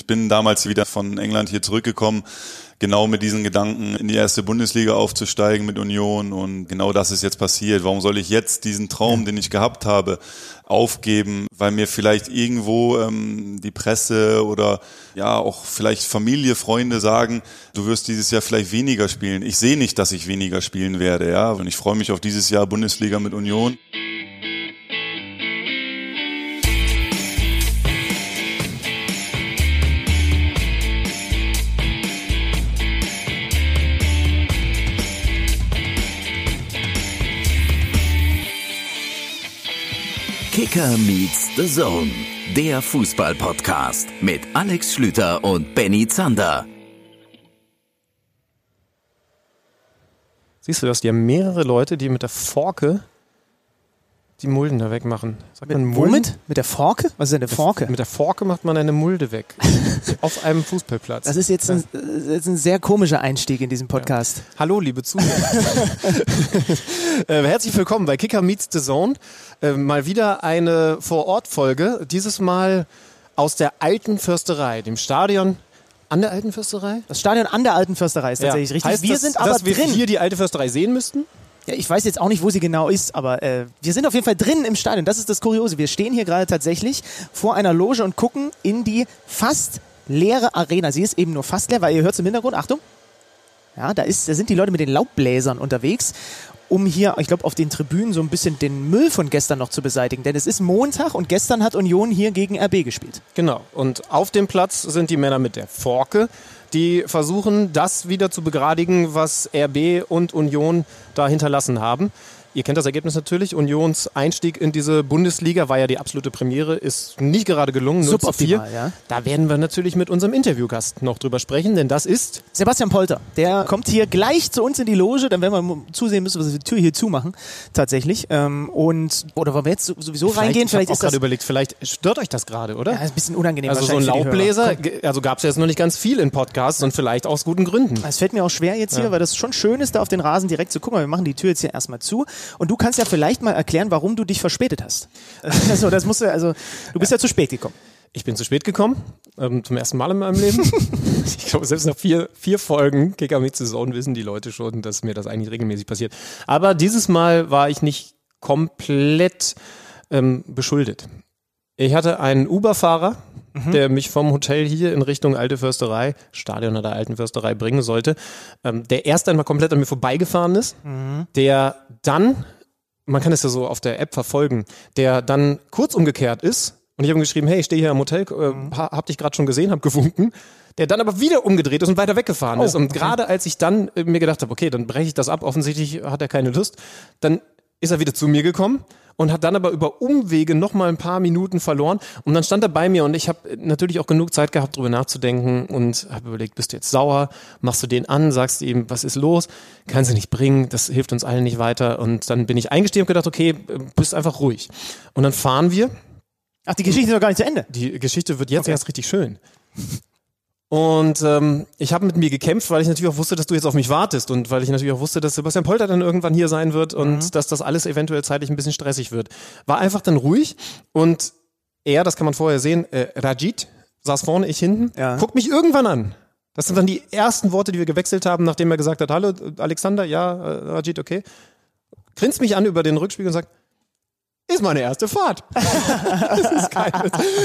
Ich bin damals wieder von England hier zurückgekommen, genau mit diesen Gedanken in die erste Bundesliga aufzusteigen mit Union und genau das ist jetzt passiert. Warum soll ich jetzt diesen Traum, den ich gehabt habe, aufgeben, weil mir vielleicht irgendwo ähm, die Presse oder ja auch vielleicht Familie, Freunde sagen, du wirst dieses Jahr vielleicht weniger spielen. Ich sehe nicht, dass ich weniger spielen werde, ja, und ich freue mich auf dieses Jahr Bundesliga mit Union. Kicker meets the Zone, der Fußball-Podcast mit Alex Schlüter und Benny Zander. Siehst du das? Die haben mehrere Leute, die mit der Forke die Mulden da wegmachen. Sagt mit, man Mulden? Womit? Mit der Forke? Was ist denn eine Forke? Mit der Forke macht man eine Mulde weg. Auf einem Fußballplatz. Das ist jetzt ein, das ist ein sehr komischer Einstieg in diesem Podcast. Ja. Hallo, liebe Zuhörer. äh, herzlich willkommen bei Kicker Meets the Zone. Äh, mal wieder eine Vor-Ort-Folge. Dieses Mal aus der alten Fürsterei, dem Stadion an der alten Fürsterei? Das Stadion an der alten Fürsterei ist tatsächlich ja. richtig. Heißt wir das, sind aber dass drin. wir hier die alte Fürsterei sehen müssten? Ja, ich weiß jetzt auch nicht, wo sie genau ist, aber äh, wir sind auf jeden Fall drin im Stadion. Das ist das Kuriose. Wir stehen hier gerade tatsächlich vor einer Loge und gucken in die fast leere Arena. Sie ist eben nur fast leer, weil ihr hört im Hintergrund, Achtung. Ja, da, ist, da sind die Leute mit den Laubbläsern unterwegs, um hier, ich glaube, auf den Tribünen so ein bisschen den Müll von gestern noch zu beseitigen. Denn es ist Montag und gestern hat Union hier gegen RB gespielt. Genau. Und auf dem Platz sind die Männer mit der Forke die versuchen, das wieder zu begradigen, was RB und Union da hinterlassen haben. Ihr kennt das Ergebnis natürlich. Unions Einstieg in diese Bundesliga war ja die absolute Premiere, ist nicht gerade gelungen. Suboptimal, ja. Da werden wir natürlich mit unserem Interviewgast noch drüber sprechen, denn das ist Sebastian Polter. Der kommt hier gleich zu uns in die Loge, dann werden wir zusehen müssen, was wir die Tür hier zumachen, tatsächlich. Ähm, und oder wollen wir jetzt sowieso vielleicht, reingehen? Vielleicht ich ist das überlegt, vielleicht stört euch das gerade, oder? Ja, ist ein bisschen unangenehm. Also so ein Laubbläser, also gab es jetzt noch nicht ganz viel in Podcasts und vielleicht aus guten Gründen. Es fällt mir auch schwer jetzt hier, ja. weil das schon schön ist, da auf den Rasen direkt zu gucken. Wir machen die Tür jetzt hier erstmal zu. Und du kannst ja vielleicht mal erklären, warum du dich verspätet hast. Also, das musst du, also, du bist ja, ja zu spät gekommen. Ich bin zu spät gekommen, ähm, zum ersten Mal in meinem Leben. ich glaube, selbst nach vier, vier Folgen Kicker mit Saison wissen die Leute schon, dass mir das eigentlich regelmäßig passiert. Aber dieses Mal war ich nicht komplett ähm, beschuldet. Ich hatte einen Uber-Fahrer, mhm. der mich vom Hotel hier in Richtung Alte Försterei, Stadion der Alten Försterei bringen sollte, ähm, der erst einmal komplett an mir vorbeigefahren ist, mhm. der dann, man kann es ja so auf der App verfolgen, der dann kurz umgekehrt ist und ich habe ihm geschrieben, hey, ich stehe hier am Hotel, äh, mhm. hab dich gerade schon gesehen, hab gewunken, der dann aber wieder umgedreht ist und weiter weggefahren oh, ist. Und okay. gerade als ich dann äh, mir gedacht habe, okay, dann breche ich das ab, offensichtlich hat er keine Lust, dann ist er wieder zu mir gekommen und hat dann aber über Umwege noch mal ein paar Minuten verloren und dann stand er bei mir und ich habe natürlich auch genug Zeit gehabt, darüber nachzudenken und habe überlegt, bist du jetzt sauer, machst du den an, sagst du ihm, was ist los, kannst du nicht bringen, das hilft uns allen nicht weiter und dann bin ich eingestiegen und gedacht, okay, bist einfach ruhig. Und dann fahren wir. Ach, die Geschichte ist noch gar nicht zu Ende. Die Geschichte wird jetzt okay. erst richtig schön. Und ähm, ich habe mit mir gekämpft, weil ich natürlich auch wusste, dass du jetzt auf mich wartest und weil ich natürlich auch wusste, dass Sebastian Polter dann irgendwann hier sein wird und mhm. dass das alles eventuell zeitlich ein bisschen stressig wird. War einfach dann ruhig und er, das kann man vorher sehen, äh, Rajit saß vorne, ich hinten, ja. guckt mich irgendwann an. Das sind dann die ersten Worte, die wir gewechselt haben, nachdem er gesagt hat, hallo Alexander, ja, äh, Rajit, okay. Grinst mich an über den Rückspiegel und sagt, ist meine erste Fahrt. das,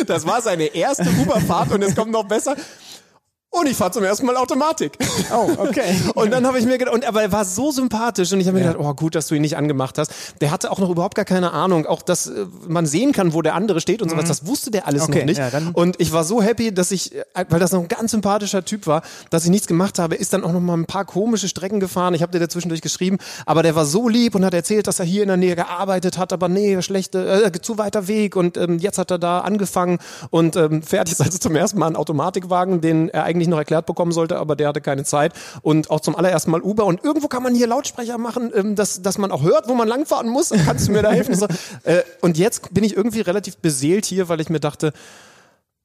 das, war seine erste Uberfahrt und es kommt noch besser. Und ich fahre zum ersten Mal Automatik. Oh, okay. und dann habe ich mir gedacht, und aber er war so sympathisch und ich habe mir ja. gedacht, oh gut, dass du ihn nicht angemacht hast. Der hatte auch noch überhaupt gar keine Ahnung, auch dass äh, man sehen kann, wo der andere steht und sowas. Mhm. Das wusste der alles okay, noch nicht. Ja, und ich war so happy, dass ich, äh, weil das noch ein ganz sympathischer Typ war, dass ich nichts gemacht habe. Ist dann auch noch mal ein paar komische Strecken gefahren. Ich habe dir dazwischendurch geschrieben, aber der war so lieb und hat erzählt, dass er hier in der Nähe gearbeitet hat, aber nee, schlechte, äh, zu weiter Weg und ähm, jetzt hat er da angefangen und ähm, fährt jetzt also zum ersten Mal einen Automatikwagen, den er eigentlich eigentlich noch erklärt bekommen sollte, aber der hatte keine Zeit. Und auch zum allerersten Mal Uber. Und irgendwo kann man hier Lautsprecher machen, ähm, dass, dass man auch hört, wo man langfahren muss. Kannst du mir da helfen? so, äh, und jetzt bin ich irgendwie relativ beseelt hier, weil ich mir dachte,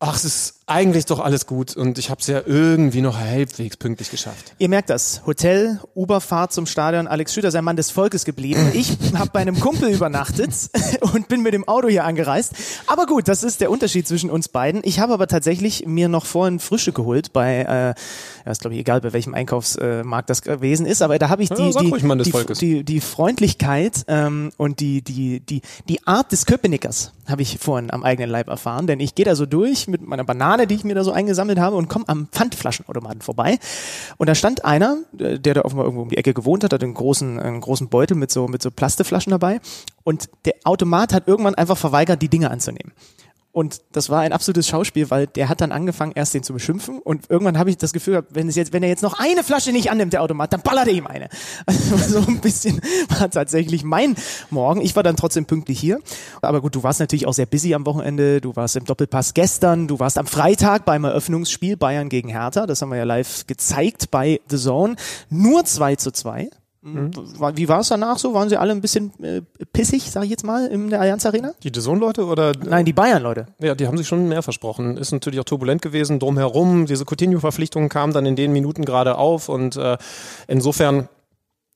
Ach, es ist eigentlich doch alles gut und ich habe es ja irgendwie noch halbwegs pünktlich geschafft. Ihr merkt das. Hotel, Uberfahrt zum Stadion. Alex Schüter, sein Mann des Volkes geblieben. Ich habe bei einem Kumpel übernachtet und bin mit dem Auto hier angereist. Aber gut, das ist der Unterschied zwischen uns beiden. Ich habe aber tatsächlich mir noch vorhin Frische geholt bei, äh, ja, ist glaube ich egal, bei welchem Einkaufsmarkt das gewesen ist, aber da habe ich die, Ja, die, die, die, die Freundlichkeit ähm, und die, die, die, die Art des Köpenickers habe ich vorhin am eigenen Leib erfahren, denn ich gehe da so durch mit meiner Banane, die ich mir da so eingesammelt habe und komme am Pfandflaschenautomaten vorbei und da stand einer, äh, der da offenbar irgendwo um die Ecke gewohnt hat, hat einen großen, einen großen Beutel mit so, mit so Plasteflaschen dabei und der Automat hat irgendwann einfach verweigert, die Dinge anzunehmen. Und das war ein absolutes Schauspiel, weil der hat dann angefangen, erst den zu beschimpfen und irgendwann habe ich das Gefühl gehabt, wenn wenn er jetzt noch eine Flasche nicht annimmt, der Automat, dann ballert er ihm eine. Also so ein bisschen war tatsächlich mein Morgen. Ich war dann trotzdem pünktlich hier. Aber gut, du warst natürlich auch sehr busy am Wochenende. Du warst im Doppelpass gestern. Du warst am Freitag beim Eröffnungsspiel Bayern gegen Hertha. Das haben wir ja live gezeigt bei The Zone. Nur 2 zu 2. War- Wie war es danach so? Waren sie alle ein bisschen äh, pissig, sag ich jetzt mal, in der Allianz Arena? Die Dazone-Leute oder? Nein, die Bayern-Leute. Ja, die haben sich schon mehr versprochen. Ist natürlich auch turbulent gewesen drumherum. Diese Coutinho-Verpflichtungen kamen dann in den Minuten gerade auf und äh, insofern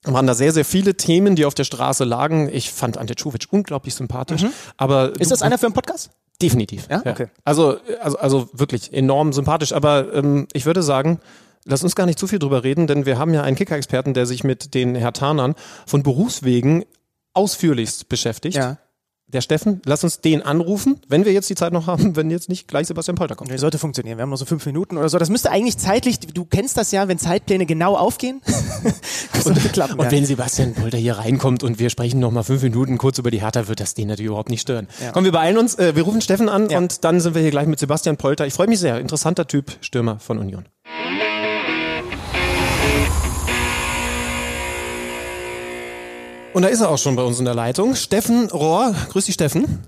waren da sehr, sehr viele Themen, die auf der Straße lagen. Ich fand Ante Czovic unglaublich sympathisch. Aber Ist das einer für einen Podcast? Definitiv. Ja? Okay. Also, also, also wirklich enorm sympathisch. Aber ähm, ich würde sagen, lass uns gar nicht zu viel drüber reden, denn wir haben ja einen Kicker-Experten, der sich mit den Hertanern von Berufswegen ausführlichst beschäftigt. Ja. Der Steffen, lass uns den anrufen, wenn wir jetzt die Zeit noch haben, wenn jetzt nicht gleich Sebastian Polter kommt. Nee, sollte funktionieren. Wir haben noch so fünf Minuten oder so. Das müsste eigentlich zeitlich, du kennst das ja, wenn Zeitpläne genau aufgehen. sollte klappen. Und ja. wenn Sebastian Polter hier reinkommt und wir sprechen noch mal fünf Minuten kurz über die Hertha, wird das den natürlich überhaupt nicht stören. Komm, wir beeilen uns, äh, wir rufen Steffen an Ja. und dann sind wir hier gleich mit Sebastian Polter. Ich freue mich sehr. Interessanter Typ, Stürmer von Union. Und da ist er auch schon bei uns in der Leitung. Steffen Rohr. Grüß dich, Steffen.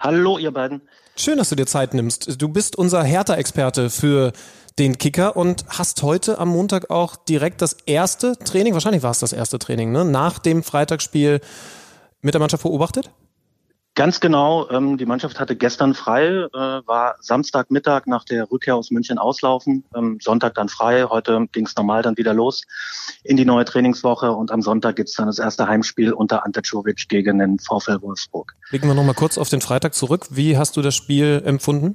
Hallo, ihr beiden. Schön, dass du dir Zeit nimmst. Du bist unser Hertha-Experte für den Kicker und hast heute am Montag auch direkt das erste Training, wahrscheinlich war es das erste Training, ne, nach dem Freitagsspiel mit der Mannschaft beobachtet? Ganz genau, ähm, die Mannschaft hatte gestern frei, äh, war Samstagmittag nach der Rückkehr aus München auslaufen, ähm, Sonntag dann frei, heute ging es normal dann wieder los in die neue Trainingswoche und am Sonntag gibt's dann das erste Heimspiel unter Ante Czovic gegen den VfL Wolfsburg. Blicken wir nochmal kurz auf den Freitag zurück. Wie hast du das Spiel empfunden?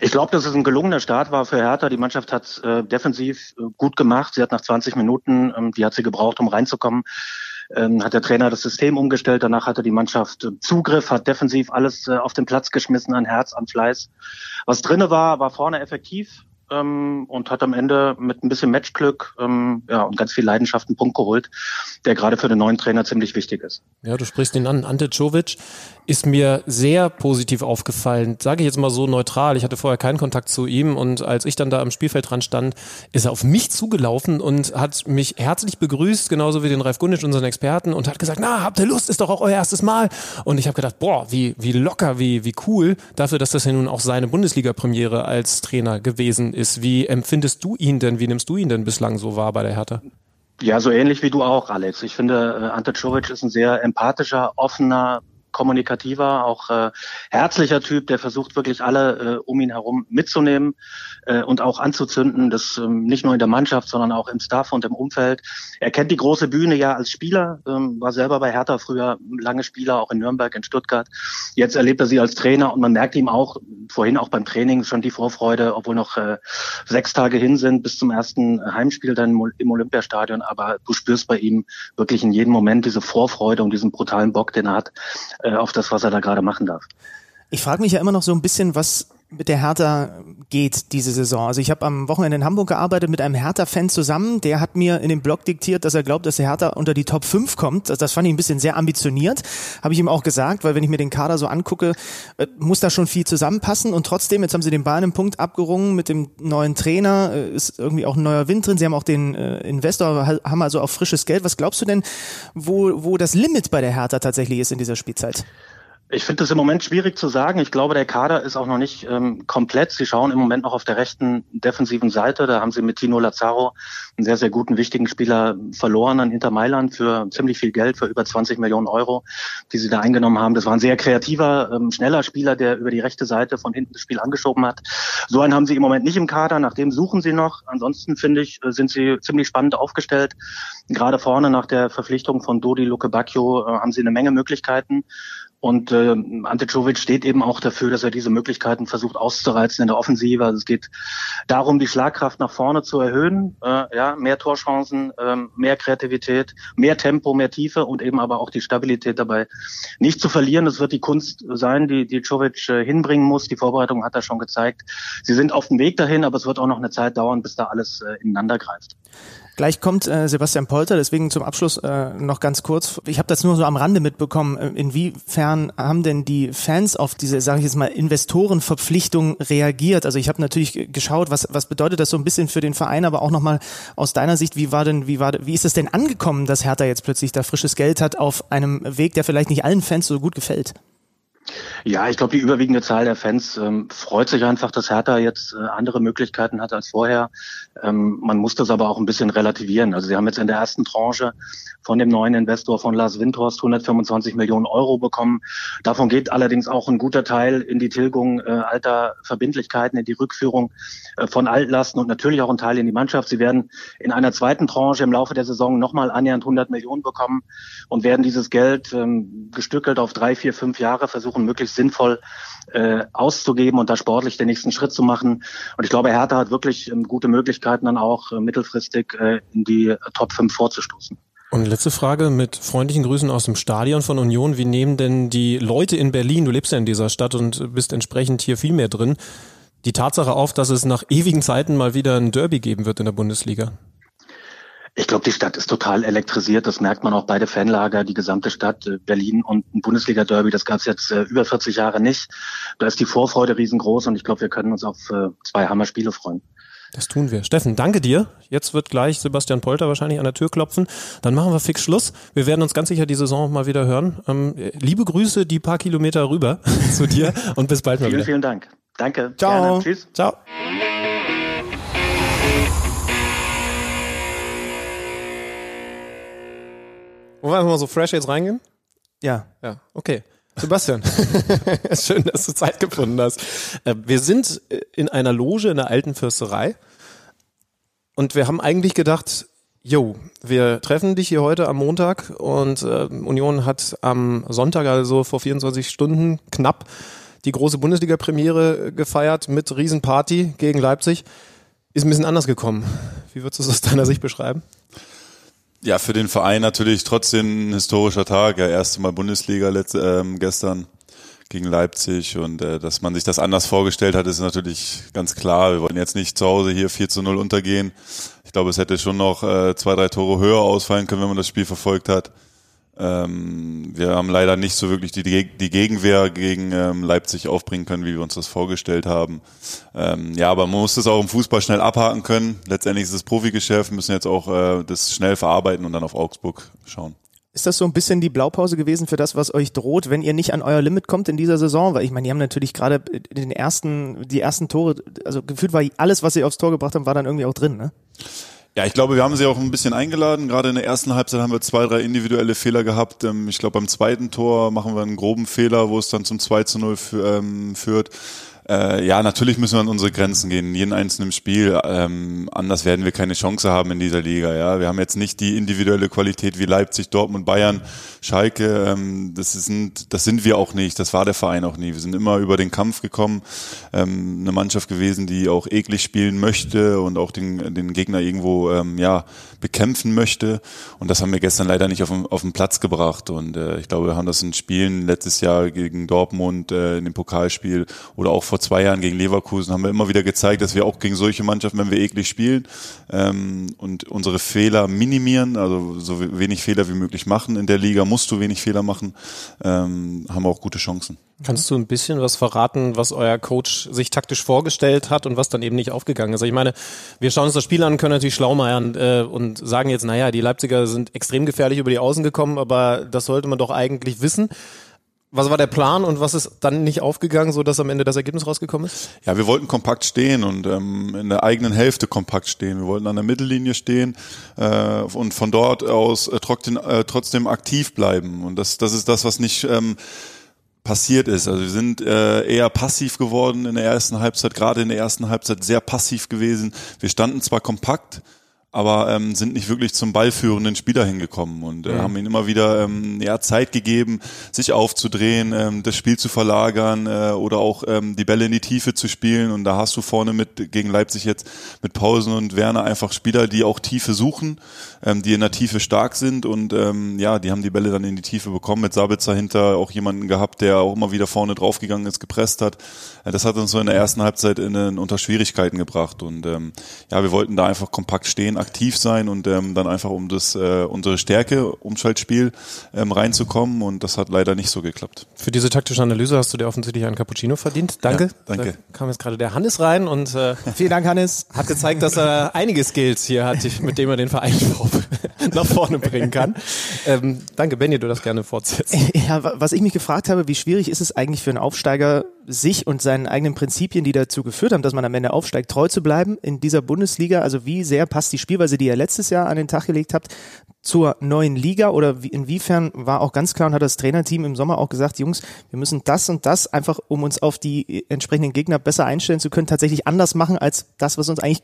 Ich glaube, dass es ein gelungener Start war für Hertha. Die Mannschaft hat äh, defensiv äh, gut gemacht. Sie hat nach 20 Minuten, ähm, die hat sie gebraucht, um reinzukommen, ähm, hat der Trainer das System umgestellt. Danach hatte die Mannschaft äh, Zugriff, hat defensiv alles äh, auf den Platz geschmissen an Herz, an Fleiß. Was drinne war, war vorne effektiv ähm, und hat am Ende mit ein bisschen Matchglück ähm, ja, und ganz viel Leidenschaft einen Punkt geholt, der gerade für den neuen Trainer ziemlich wichtig ist. Ja, du sprichst ihn an. Ante Czovic ist mir sehr positiv aufgefallen. Sage ich jetzt mal so neutral. Ich hatte vorher keinen Kontakt zu ihm und als ich dann da am Spielfeld dran stand, ist er auf mich zugelaufen und hat mich herzlich begrüßt, genauso wie den Ralf Gunnisch, unseren Experten, und hat gesagt, na, habt ihr Lust? Ist doch auch euer erstes Mal. Und ich habe gedacht, boah, wie, wie locker, wie, wie cool, dafür, dass das ja nun auch seine Bundesliga-Premiere als Trainer gewesen ist. Wie empfindest du ihn denn? Wie nimmst du ihn denn bislang so wahr bei der Hertha? Ja, so ähnlich wie du auch, Alex. Ich finde, äh, Ante Czovic ist ein sehr empathischer, offener, kommunikativer, auch äh, herzlicher Typ, der versucht wirklich alle äh, um ihn herum mitzunehmen äh, und auch anzuzünden. Das ähm, nicht nur in der Mannschaft, sondern auch im Staff und im Umfeld. Er kennt die große Bühne ja als Spieler, ähm, war selber bei Hertha früher lange Spieler, auch in Nürnberg, in Stuttgart. Jetzt erlebt er sie als Trainer und man merkt ihm auch vorhin auch beim Training schon die Vorfreude, obwohl noch äh, sechs Tage hin sind bis zum ersten Heimspiel dann im- Olympiastadion. Aber du spürst bei ihm wirklich in jedem Moment diese Vorfreude und diesen brutalen Bock, den er hat, auf das, was er da gerade machen darf. Ich frage mich ja immer noch so ein bisschen, was mit der Hertha geht diese Saison. Also ich habe am Wochenende in Hamburg gearbeitet mit einem Hertha-Fan zusammen. Der hat mir in dem Blog diktiert, dass er glaubt, dass der Hertha unter die Top 5 kommt. Das, das fand ich ein bisschen sehr ambitioniert. Habe ich ihm auch gesagt, weil wenn ich mir den Kader so angucke, äh, muss da schon viel zusammenpassen. Und trotzdem, jetzt haben sie den Bayern einen Punkt abgerungen mit dem neuen Trainer. Äh, ist irgendwie auch ein neuer Wind drin. Sie haben auch den äh, Investor, ha- haben also auch frisches Geld. Was glaubst du denn, wo, wo das Limit bei der Hertha tatsächlich ist in dieser Spielzeit? Ich finde es im Moment schwierig zu sagen. Ich glaube, der Kader ist auch noch nicht ähm, komplett. Sie schauen im Moment noch auf der rechten defensiven Seite. Da haben sie mit Tino Lazaro einen sehr, sehr guten, wichtigen Spieler verloren an Inter Mailand für ziemlich viel Geld, für über 20 Millionen Euro, die sie da eingenommen haben. Das war ein sehr kreativer, ähm, schneller Spieler, der über die rechte Seite von hinten das Spiel angeschoben hat. So einen haben sie im Moment nicht im Kader. Nach dem suchen sie noch. Ansonsten finde ich, äh, sind sie ziemlich spannend aufgestellt. Gerade vorne nach der Verpflichtung von Dodi Luke Bacchio äh, haben sie eine Menge Möglichkeiten. Und äh, Ante Czovic steht eben auch dafür, dass er diese Möglichkeiten versucht auszureizen in der Offensive. Also es geht darum, die Schlagkraft nach vorne zu erhöhen, äh, ja, mehr Torchancen, äh, mehr Kreativität, mehr Tempo, mehr Tiefe und eben aber auch die Stabilität dabei nicht zu verlieren. Das wird die Kunst sein, die, die Czovic äh, hinbringen muss. Die Vorbereitung hat er schon gezeigt. Sie sind auf dem Weg dahin, aber es wird auch noch eine Zeit dauern, bis da alles äh, ineinander greift. Gleich kommt äh, Sebastian Polter, deswegen zum Abschluss äh, noch ganz kurz. Ich habe das nur so am Rande mitbekommen. Äh, inwiefern haben denn die Fans auf diese, sage ich jetzt mal, Investorenverpflichtung reagiert? Also ich habe natürlich geschaut, was, was bedeutet das so ein bisschen für den Verein, aber auch nochmal aus deiner Sicht, wie war denn, wie war, wie ist es denn angekommen, dass Hertha jetzt plötzlich da frisches Geld hat auf einem Weg, der vielleicht nicht allen Fans so gut gefällt? Ja, ich glaube, die überwiegende Zahl der Fans ähm, freut sich einfach, dass Hertha jetzt äh, andere Möglichkeiten hat als vorher. Ähm, man muss das aber auch ein bisschen relativieren. Also sie haben jetzt in der ersten Tranche von dem neuen Investor von Lars Windhorst 125 Millionen Euro bekommen. Davon geht allerdings auch ein guter Teil in die Tilgung äh, alter Verbindlichkeiten, in die Rückführung äh, von Altlasten und natürlich auch ein Teil in die Mannschaft. Sie werden in einer zweiten Tranche im Laufe der Saison nochmal annähernd 100 Millionen bekommen und werden dieses Geld ähm, gestückelt auf drei, vier, fünf Jahre versuchen, möglichst sinnvoll äh, auszugeben und da sportlich den nächsten Schritt zu machen. Und ich glaube, Hertha hat wirklich ähm, gute Möglichkeiten, dann auch äh, mittelfristig äh, in die Top 5 vorzustoßen. Und letzte Frage mit freundlichen Grüßen aus dem Stadion von Union. Wie nehmen denn die Leute in Berlin, du lebst ja in dieser Stadt und bist entsprechend hier viel mehr drin, die Tatsache auf, dass es nach ewigen Zeiten mal wieder ein Derby geben wird in der Bundesliga? Ich glaube, die Stadt ist total elektrisiert. Das merkt man auch beide Fanlager, die gesamte Stadt, äh, Berlin und ein Bundesliga-Derby. Das gab es jetzt äh, über 40 Jahre nicht. Da ist die Vorfreude riesengroß und ich glaube, wir können uns auf äh, zwei Hammerspiele freuen. Das tun wir. Steffen, danke dir. Jetzt wird gleich Sebastian Polter wahrscheinlich an der Tür klopfen. Dann machen wir fix Schluss. Wir werden uns ganz sicher die Saison mal wieder hören. Ähm, liebe Grüße die paar Kilometer rüber zu dir und bis bald mal vielen, wieder. Vielen Dank. Danke. Ciao. Gerne. Tschüss. Ciao. Wollen wir einfach mal so fresh jetzt reingehen? Ja. Ja, okay. Sebastian, schön, dass du Zeit gefunden hast. Äh, wir sind in einer Loge in der alten Fürsterei und wir haben eigentlich gedacht, jo, wir treffen dich hier heute am Montag und äh, Union hat am Sonntag, also vor 24 Stunden knapp, die große Bundesliga-Premiere gefeiert mit Riesenparty gegen Leipzig. Ist ein bisschen anders gekommen. Wie würdest du es aus deiner Sicht beschreiben? Ja, für den Verein natürlich trotzdem ein historischer Tag. Ja, erste Mal Bundesliga letzte, ähm, gestern gegen Leipzig und äh, dass man sich das anders vorgestellt hat, ist natürlich ganz klar. Wir wollten jetzt nicht zu Hause hier 4 zu 0 untergehen. Ich glaube, es hätte schon noch äh, zwei, drei Tore höher ausfallen können, wenn man das Spiel verfolgt hat. Ähm, wir haben leider nicht so wirklich die, die Gegenwehr gegen ähm, Leipzig aufbringen können, wie wir uns das vorgestellt haben. Ähm, ja, aber man muss das auch im Fußball schnell abhaken können. Letztendlich ist es Profigeschäft, müssen jetzt auch äh, das schnell verarbeiten und dann auf Augsburg schauen. Ist das so ein bisschen die Blaupause gewesen für das, was euch droht, wenn ihr nicht an euer Limit kommt in dieser Saison? Weil ich meine, die haben natürlich gerade den ersten, die ersten Tore, also gefühlt war alles, was sie aufs Tor gebracht haben, war dann irgendwie auch drin, ne? Ja, ich glaube, wir haben sie auch ein bisschen eingeladen. Gerade in der ersten Halbzeit haben wir zwei, drei individuelle Fehler gehabt. Ähm, ich glaube, beim zweiten Tor machen wir einen groben Fehler, wo es dann zum 2 zu 0 ähm, führt. Äh, ja, natürlich müssen wir an unsere Grenzen gehen, in jedem einzelnen Spiel. Ähm, anders werden wir keine Chance haben in dieser Liga. Ja, wir haben jetzt nicht die individuelle Qualität wie Leipzig, Dortmund, Bayern, Schalke. Ähm, das sind, das sind wir auch nicht. Das war der Verein auch nie. Wir sind immer über den Kampf gekommen. Ähm, eine Mannschaft gewesen, die auch eklig spielen möchte und auch den, den Gegner irgendwo ähm, ja bekämpfen möchte. Und das haben wir gestern leider nicht auf den, auf den Platz gebracht. Und äh, ich glaube, wir haben das in Spielen letztes Jahr gegen Dortmund äh, in dem Pokalspiel oder auch vor zwei Jahren gegen Leverkusen haben wir immer wieder gezeigt, dass wir auch gegen solche Mannschaften, wenn wir eklig spielen ähm, und unsere Fehler minimieren, also so wenig Fehler wie möglich machen. In der Liga musst du wenig Fehler machen, ähm, haben wir auch gute Chancen. Kannst du ein bisschen was verraten, was euer Coach sich taktisch vorgestellt hat und was dann eben nicht aufgegangen ist? Ich meine, wir schauen uns das Spiel an, können natürlich schlaumeiern äh, und sagen jetzt, naja, die Leipziger sind extrem gefährlich über die Außen gekommen, aber das sollte man doch eigentlich wissen. Was war der Plan und was ist dann nicht aufgegangen, so dass am Ende das Ergebnis rausgekommen ist? Ja, wir wollten kompakt stehen und ähm, in der eigenen Hälfte kompakt stehen. Wir wollten an der Mittellinie stehen äh, und von dort aus äh, trotzdem, äh, trotzdem aktiv bleiben. Und das, das ist das, was nicht ähm, passiert ist. Also wir sind äh, eher passiv geworden in der ersten Halbzeit, gerade in der ersten Halbzeit sehr passiv gewesen. Wir standen zwar kompakt, aber ähm, sind nicht wirklich zum ballführenden Spieler hingekommen und äh, mhm. haben ihm immer wieder ähm, ja, Zeit gegeben, sich aufzudrehen, ähm, das Spiel zu verlagern äh, oder auch ähm, die Bälle in die Tiefe zu spielen. Und da hast du vorne mit gegen Leipzig jetzt mit Pausen und Werner einfach Spieler, die auch Tiefe suchen, ähm, die in der Tiefe stark sind und ähm, ja, die haben die Bälle dann in die Tiefe bekommen. Mit Sabitzer hinter auch jemanden gehabt, der auch immer wieder vorne draufgegangen ist, gepresst hat. Äh, das hat uns so in der ersten Halbzeit in, in unter Schwierigkeiten gebracht und ähm, ja, wir wollten da einfach kompakt stehen aktiv sein und ähm, dann einfach um das äh, unsere Stärke Umschaltspiel ähm, reinzukommen und das hat leider nicht so geklappt. Für diese taktische Analyse hast du dir offensichtlich einen Cappuccino verdient. Danke. Ja, danke. Da kam jetzt gerade der Hannes rein und äh, vielen Dank Hannes. Hat gezeigt, dass er einige Skills hier hat, mit denen er den Verein nach vorne bringen kann. Ähm, danke, Benny, du das gerne fortsetzt. Ja, was ich mich gefragt habe, wie schwierig ist es eigentlich für einen Aufsteiger, sich und seinen eigenen Prinzipien, die dazu geführt haben, dass man am Ende aufsteigt, treu zu bleiben in dieser Bundesliga? Also wie sehr passt die Spielweise, die ihr letztes Jahr an den Tag gelegt habt, zur neuen Liga oder wie, inwiefern war auch ganz klar und hat das Trainerteam im Sommer auch gesagt, Jungs, wir müssen das und das einfach, um uns auf die entsprechenden Gegner besser einstellen zu können, tatsächlich anders machen als das, was uns eigentlich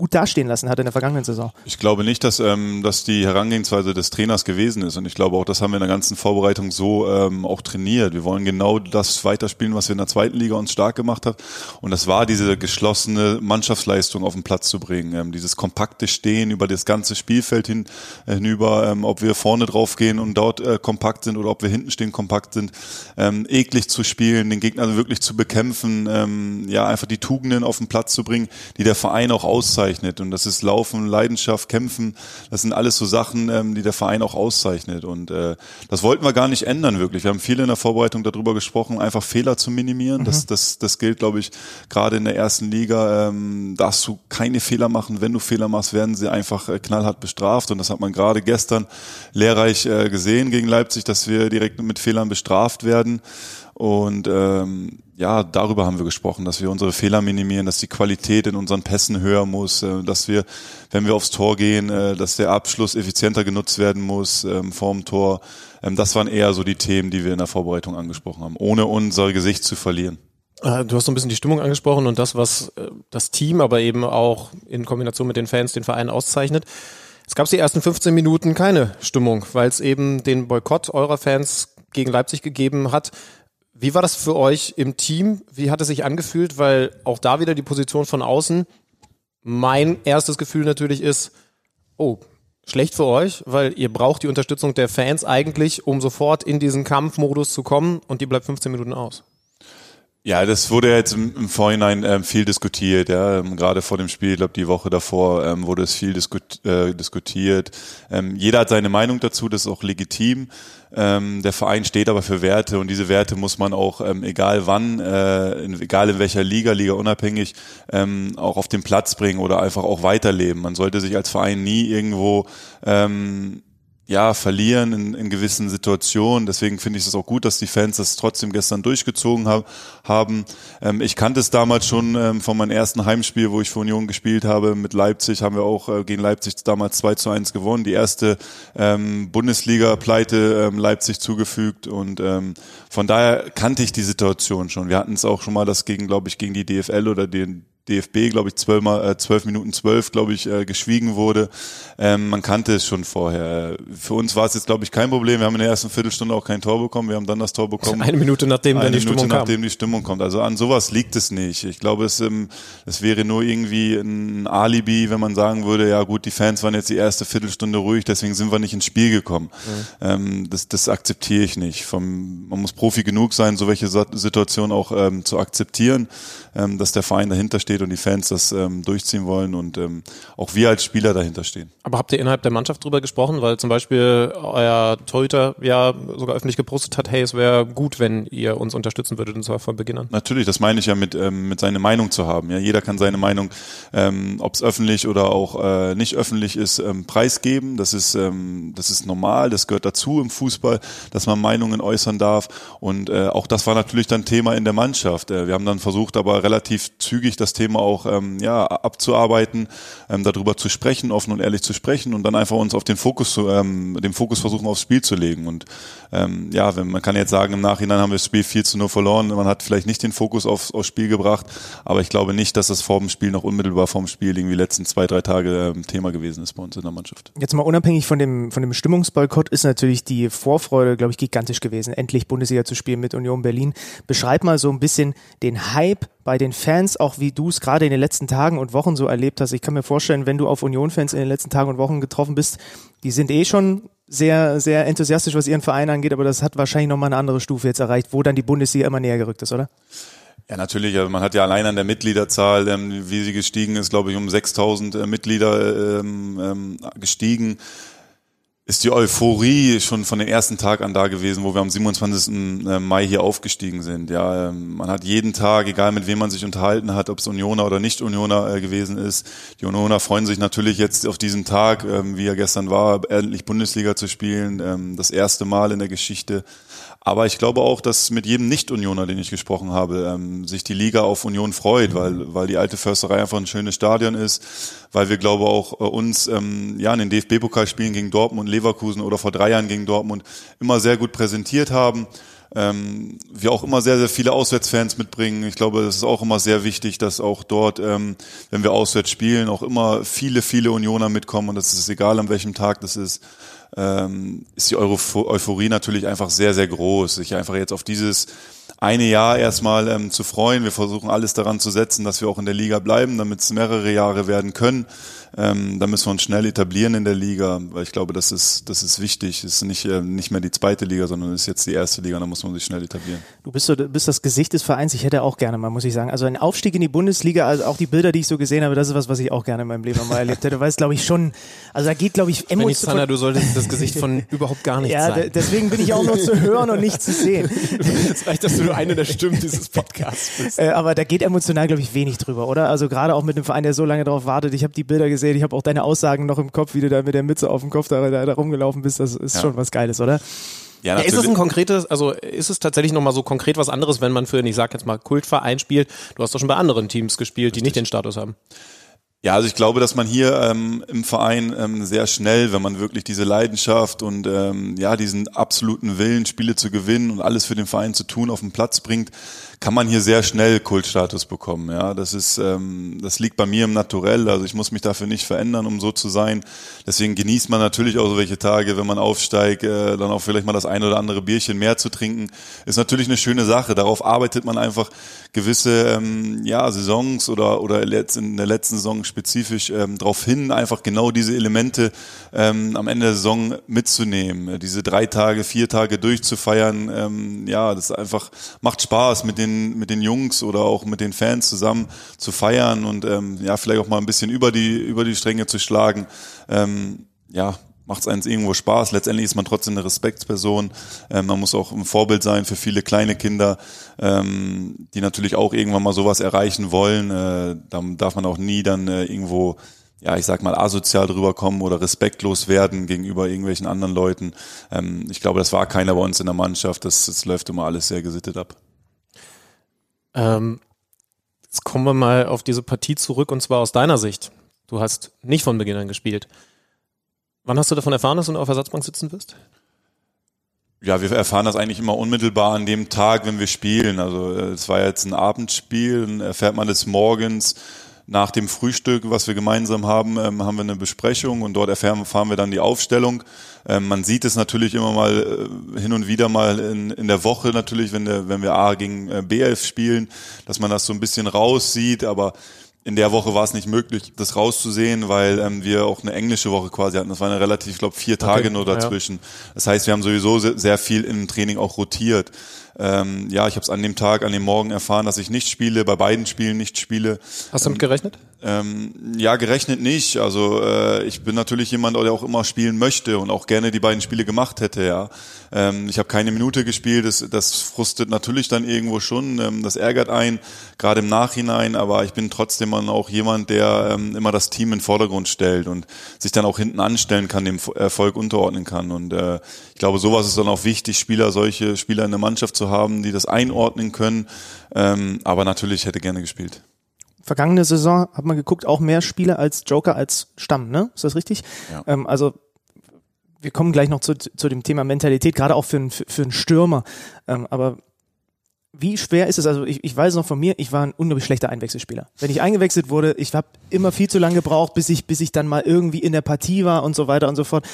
gut dastehen lassen hat in der vergangenen Saison. Ich glaube nicht, dass, ähm, dass die Herangehensweise des Trainers gewesen ist. Und ich glaube auch, das haben wir in der ganzen Vorbereitung so ähm, auch trainiert. Wir wollen genau das weiterspielen, was wir in der zweiten Liga uns stark gemacht haben. Und das war diese geschlossene Mannschaftsleistung auf den Platz zu bringen. Ähm, dieses kompakte Stehen über das ganze Spielfeld hin, äh, hinüber, ähm, ob wir vorne drauf gehen und dort äh, kompakt sind oder ob wir hinten stehen kompakt sind, ähm, eklig zu spielen, den Gegner wirklich zu bekämpfen, ähm, ja, einfach die Tugenden auf den Platz zu bringen, die der Verein auch auszeichnet auszeichnet. Und das ist Laufen, Leidenschaft, Kämpfen. Das sind alles so Sachen, ähm, die der Verein auch auszeichnet. Und äh, das wollten wir gar nicht ändern, wirklich. Wir haben viel in der Vorbereitung darüber gesprochen, einfach Fehler zu minimieren. Mhm. Das, das, das gilt, glaube ich, gerade in der ersten Liga. Ähm, darfst du keine Fehler machen. Wenn du Fehler machst, werden sie einfach äh, knallhart bestraft. Und das hat man gerade gestern lehrreich äh, gesehen gegen Leipzig, dass wir direkt mit Fehlern bestraft werden. Und ähm, ja, darüber haben wir gesprochen, dass wir unsere Fehler minimieren, dass die Qualität in unseren Pässen höher muss, äh, dass wir, wenn wir aufs Tor gehen, äh, dass der Abschluss effizienter genutzt werden muss ähm, vorm Tor. Ähm, das waren eher so die Themen, die wir in der Vorbereitung angesprochen haben, ohne unser Gesicht zu verlieren. Äh, du hast so ein bisschen die Stimmung angesprochen und das, was das Team, aber eben auch in Kombination mit den Fans den Verein auszeichnet. Es gab die ersten 15 Minuten keine Stimmung, weil es eben den Boykott eurer Fans gegen Leipzig gegeben hat. Wie war das für euch im Team? Wie hat es sich angefühlt? Weil auch da wieder die Position von außen. Mein erstes Gefühl natürlich ist, oh, schlecht für euch, weil ihr braucht die Unterstützung der Fans eigentlich, um sofort in diesen Kampfmodus zu kommen und die bleibt 15 Minuten aus. Ja, das wurde jetzt im, im Vorhinein ähm, viel diskutiert, ja. Ähm, gerade vor dem Spiel, ich glaube die Woche davor ähm, wurde es viel diskut äh, diskutiert. Ähm, jeder hat seine Meinung dazu, das ist auch legitim. Ähm, der Verein steht aber für Werte und diese Werte muss man auch, ähm, egal wann, äh, in, egal in welcher Liga, Liga unabhängig, auch auf den Platz bringen oder einfach auch weiterleben. Man sollte sich als Verein nie irgendwo ähm, ja, verlieren in, in gewissen Situationen. Deswegen finde ich es auch gut, dass die Fans das trotzdem gestern durchgezogen hab, haben. Ähm, ich kannte es damals schon ähm, von meinem ersten Heimspiel, wo ich für Union gespielt habe. Mit Leipzig haben wir auch äh, gegen Leipzig damals 2 zu 1 gewonnen. Die erste ähm, Bundesliga-Pleite ähm, Leipzig zugefügt. Und ähm, von daher kannte ich die Situation schon. Wir hatten es auch schon mal das gegen, glaube ich, gegen die DFL oder den DFB, glaube ich, zwölf, mal, äh, zwölf Minuten zwölf, glaube ich, äh, geschwiegen wurde. Ähm, man kannte es schon vorher. Für uns war es jetzt, glaube ich, kein Problem. Wir haben in der ersten Viertelstunde auch kein Tor bekommen. Wir haben dann das Tor bekommen. Eine Minute nachdem dann die Minute Stimmung kam. nachdem die Stimmung kommt. Also an sowas liegt es nicht. Ich glaube, es, ähm, es wäre nur irgendwie ein Alibi, wenn man sagen würde, ja gut, die Fans waren jetzt die erste Viertelstunde ruhig, deswegen sind wir nicht ins Spiel gekommen. Mhm. Ähm, das, das akzeptiere ich nicht. Vom, man muss Profi genug sein, so welche Situationen auch ähm, zu akzeptieren, ähm, dass der Verein dahinter steht steht und die Fans das ähm, durchziehen wollen und ähm, auch wir als Spieler dahinter stehen. Aber habt ihr innerhalb der Mannschaft drüber gesprochen, weil zum Beispiel euer Torhüter ja sogar öffentlich gepostet hat, hey, es wäre gut, wenn ihr uns unterstützen würdet und zwar von Beginn an. Natürlich, das meine ich ja mit ähm, mit seine Meinung zu haben. Ja, jeder kann seine Meinung, ähm, ob es öffentlich oder auch äh, nicht öffentlich ist, ähm, preisgeben. Das ist ähm, das ist normal, das gehört dazu im Fußball, dass man Meinungen äußern darf und äh, auch das war natürlich dann Thema in der Mannschaft. Äh, wir haben dann versucht, aber relativ zügig das Thema auch ähm, ja abzuarbeiten, ähm, darüber zu sprechen, offen und ehrlich zu sprechen und dann einfach uns auf den Fokus zu, ähm, den Fokus versuchen aufs Spiel zu legen und ähm, ja, wenn, man kann jetzt sagen, im Nachhinein haben wir das Spiel 4 zu 0 verloren, man hat vielleicht nicht den Fokus aufs, aufs Spiel gebracht, aber ich glaube nicht, dass das vor dem Spiel noch unmittelbar vor dem Spiel irgendwie letzten zwei, drei Tage ähm, Thema gewesen ist bei uns in der Mannschaft. Jetzt mal unabhängig von dem, von dem Stimmungsboykott ist natürlich die Vorfreude, glaube ich, gigantisch gewesen, endlich Bundesliga zu spielen mit Union Berlin. Beschreib mal so ein bisschen den Hype bei den Fans, auch wie du es gerade in den letzten Tagen und Wochen so erlebt hast. Ich kann mir vorstellen, wenn du auf Union-Fans in den letzten Tagen und Wochen getroffen bist, die sind eh schon sehr, sehr enthusiastisch, was ihren Verein angeht, aber das hat wahrscheinlich nochmal eine andere Stufe jetzt erreicht, wo dann die Bundesliga immer näher gerückt ist, oder? Ja, natürlich. Also man hat ja allein an der Mitgliederzahl, ähm, wie sie gestiegen ist, glaube ich, um 6000 äh, Mitglieder ähm, ähm, gestiegen ist die Euphorie schon von dem ersten Tag an da gewesen, wo wir am 27. Äh, Mai hier aufgestiegen sind. Ja, ähm, man hat jeden Tag, egal mit wem man sich unterhalten hat, ob es Unioner oder nicht Unioner äh, gewesen ist, die Unioner freuen sich natürlich jetzt auf diesen Tag, ähm, wie er gestern war, endlich Bundesliga zu spielen, ähm, das erste Mal in der Geschichte. Aber ich glaube auch, dass mit jedem Nicht-Unioner, den ich gesprochen habe, ähm, sich die Liga auf Union freut, weil, weil die alte Försterei einfach ein schönes Stadion ist, weil wir, glaube auch äh, uns ähm, ja in den DFB-Pokal spielen gegen Dortmund, Leverkusen oder vor drei Jahren gegen Dortmund immer sehr gut präsentiert haben. Ähm, wir auch immer sehr, sehr viele Auswärtsfans mitbringen. Ich glaube, es ist auch immer sehr wichtig, dass auch dort, ähm, wenn wir auswärts spielen, auch immer viele, viele Unioner mitkommen und das ist egal, an welchem Tag das ist ähm, ist die Euphorie natürlich einfach sehr, sehr groß. Sich einfach jetzt auf dieses eine Jahr erstmal ähm, zu freuen. Wir versuchen alles daran zu setzen, dass wir auch in der Liga bleiben, damit es mehrere Jahre werden können. Ähm, da müssen wir uns schnell etablieren in der Liga, weil ich glaube, das ist, das ist wichtig. Es ist nicht, äh, nicht mehr die zweite Liga, sondern es ist jetzt die erste Liga, da muss man sich schnell etablieren. Du bist, so, du bist das Gesicht des Vereins. Ich hätte auch gerne mal, muss ich sagen. Also ein Aufstieg in die Bundesliga, also auch die Bilder, die ich so gesehen habe, das ist was, was ich auch gerne in meinem Leben mal erlebt hätte. Du weißt, glaube ich, schon, also da geht, glaube ich, emotional. du solltest das Gesicht von überhaupt gar nichts ja, sein. Ja, deswegen bin ich auch nur zu hören und nicht zu sehen. Es reicht, dass du eine der Stimmen dieses Podcasts bist. Äh, aber da geht emotional, glaube ich, wenig drüber, oder? Also gerade auch mit einem Verein, der so lange darauf wartet. Ich habe die Bilder gesehen, ich habe auch deine Aus Aussagen noch im Kopf, wie du da mit der Mütze auf dem Kopf da, da, da rumgelaufen bist. Das ist ja. schon was Geiles, oder? Ja, ja, ist es ein konkretes, also ist es tatsächlich nochmal so konkret was anderes, wenn man für, ich sag jetzt mal, Kultverein spielt? Du hast doch schon bei anderen Teams gespielt, Richtig. die nicht den Status haben. Ja, also ich glaube, dass man hier ähm, im Verein ähm, sehr schnell, wenn man wirklich diese Leidenschaft und ähm, ja diesen absoluten Willen, Spiele zu gewinnen und alles für den Verein zu tun, auf den Platz bringt, kann man hier sehr schnell Kultstatus bekommen. Ja, das ist, ähm, das liegt bei mir im Naturell. Also ich muss mich dafür nicht verändern, um so zu sein. Deswegen genießt man natürlich auch so welche Tage, wenn man aufsteigt, äh, dann auch vielleicht mal das ein oder andere Bierchen mehr zu trinken, ist natürlich eine schöne Sache. Darauf arbeitet man einfach gewisse ähm, ja Saisons oder oder in der letzten Saison spezifisch ähm, darauf hin, einfach genau diese Elemente ähm, am Ende der Saison mitzunehmen, diese drei Tage, vier Tage durchzufeiern. Ähm, ja, das einfach macht Spaß mit den den, mit den Jungs oder auch mit den Fans zusammen zu feiern und ähm, ja, vielleicht auch mal ein bisschen über die, über die Stränge zu schlagen. Ähm, ja, macht es eins irgendwo Spaß. Letztendlich ist man trotzdem eine Respektsperson. Ähm, man muss auch ein Vorbild sein für viele kleine Kinder, ähm, die natürlich auch irgendwann mal sowas erreichen wollen. Äh, da darf man auch nie dann äh, irgendwo ja, ich sag mal, asozial drüber kommen oder respektlos werden gegenüber irgendwelchen anderen Leuten. Ähm, ich glaube, das war keiner bei uns in der Mannschaft. Das, das läuft immer alles sehr gesittet ab. Ähm, jetzt kommen wir mal auf diese Partie zurück und zwar aus deiner Sicht. Du hast nicht von Beginn an gespielt. Wann hast du davon erfahren, dass du auf Ersatzbank sitzen wirst? Ja, wir erfahren das eigentlich immer unmittelbar an dem Tag, wenn wir spielen. Also äh, es war jetzt ein Abendspiel, dann erfährt man es morgens nach dem Frühstück, was wir gemeinsam haben, ähm, haben wir eine Besprechung und dort erfahren wir dann die Aufstellung. Ähm, man sieht es natürlich immer mal äh, hin und wieder mal in, in der Woche natürlich, wenn, der, wenn wir A gegen äh, B11 spielen, dass man das so ein bisschen raussieht, aber in der Woche war es nicht möglich, das rauszusehen, weil ähm, wir auch eine englische Woche quasi hatten. Das waren ja relativ, ich glaube, vier Tage okay, nur dazwischen. Ja. Das heißt, wir haben sowieso sehr, sehr viel im Training auch rotiert. Ähm, ja, ich habe es an dem Tag, an dem Morgen erfahren, dass ich nicht spiele, bei beiden Spielen nicht spiele. Hast du damit gerechnet? Ähm, ja, gerechnet nicht. Also äh, ich bin natürlich jemand, der auch immer spielen möchte und auch gerne die beiden Spiele gemacht hätte. Ja, ähm, ich habe keine Minute gespielt. Das, das frustet natürlich dann irgendwo schon. Ähm, das ärgert einen, gerade im Nachhinein. Aber ich bin trotzdem auch jemand, der ähm, immer das Team in den Vordergrund stellt und sich dann auch hinten anstellen kann, dem Erfolg unterordnen kann. Und äh, ich glaube, sowas ist dann auch wichtig, Spieler, solche Spieler in der Mannschaft zu haben, die das einordnen können. Ähm, aber natürlich hätte gerne gespielt vergangene Saison hat man geguckt, auch mehr Spiele als Joker als Stamm, ne? Ist das richtig? Ja. Ähm, also wir kommen gleich noch zu, zu dem Thema Mentalität, gerade auch für, einen für, für einen Stürmer. Ähm, aber wie schwer ist es? Also ich, ich weiß noch von mir, ich war ein unglaublich schlechter Einwechselspieler. Wenn ich eingewechselt wurde, ich habe immer viel zu lange gebraucht, bis ich, bis ich dann mal irgendwie in der Partie war und so weiter und so fort.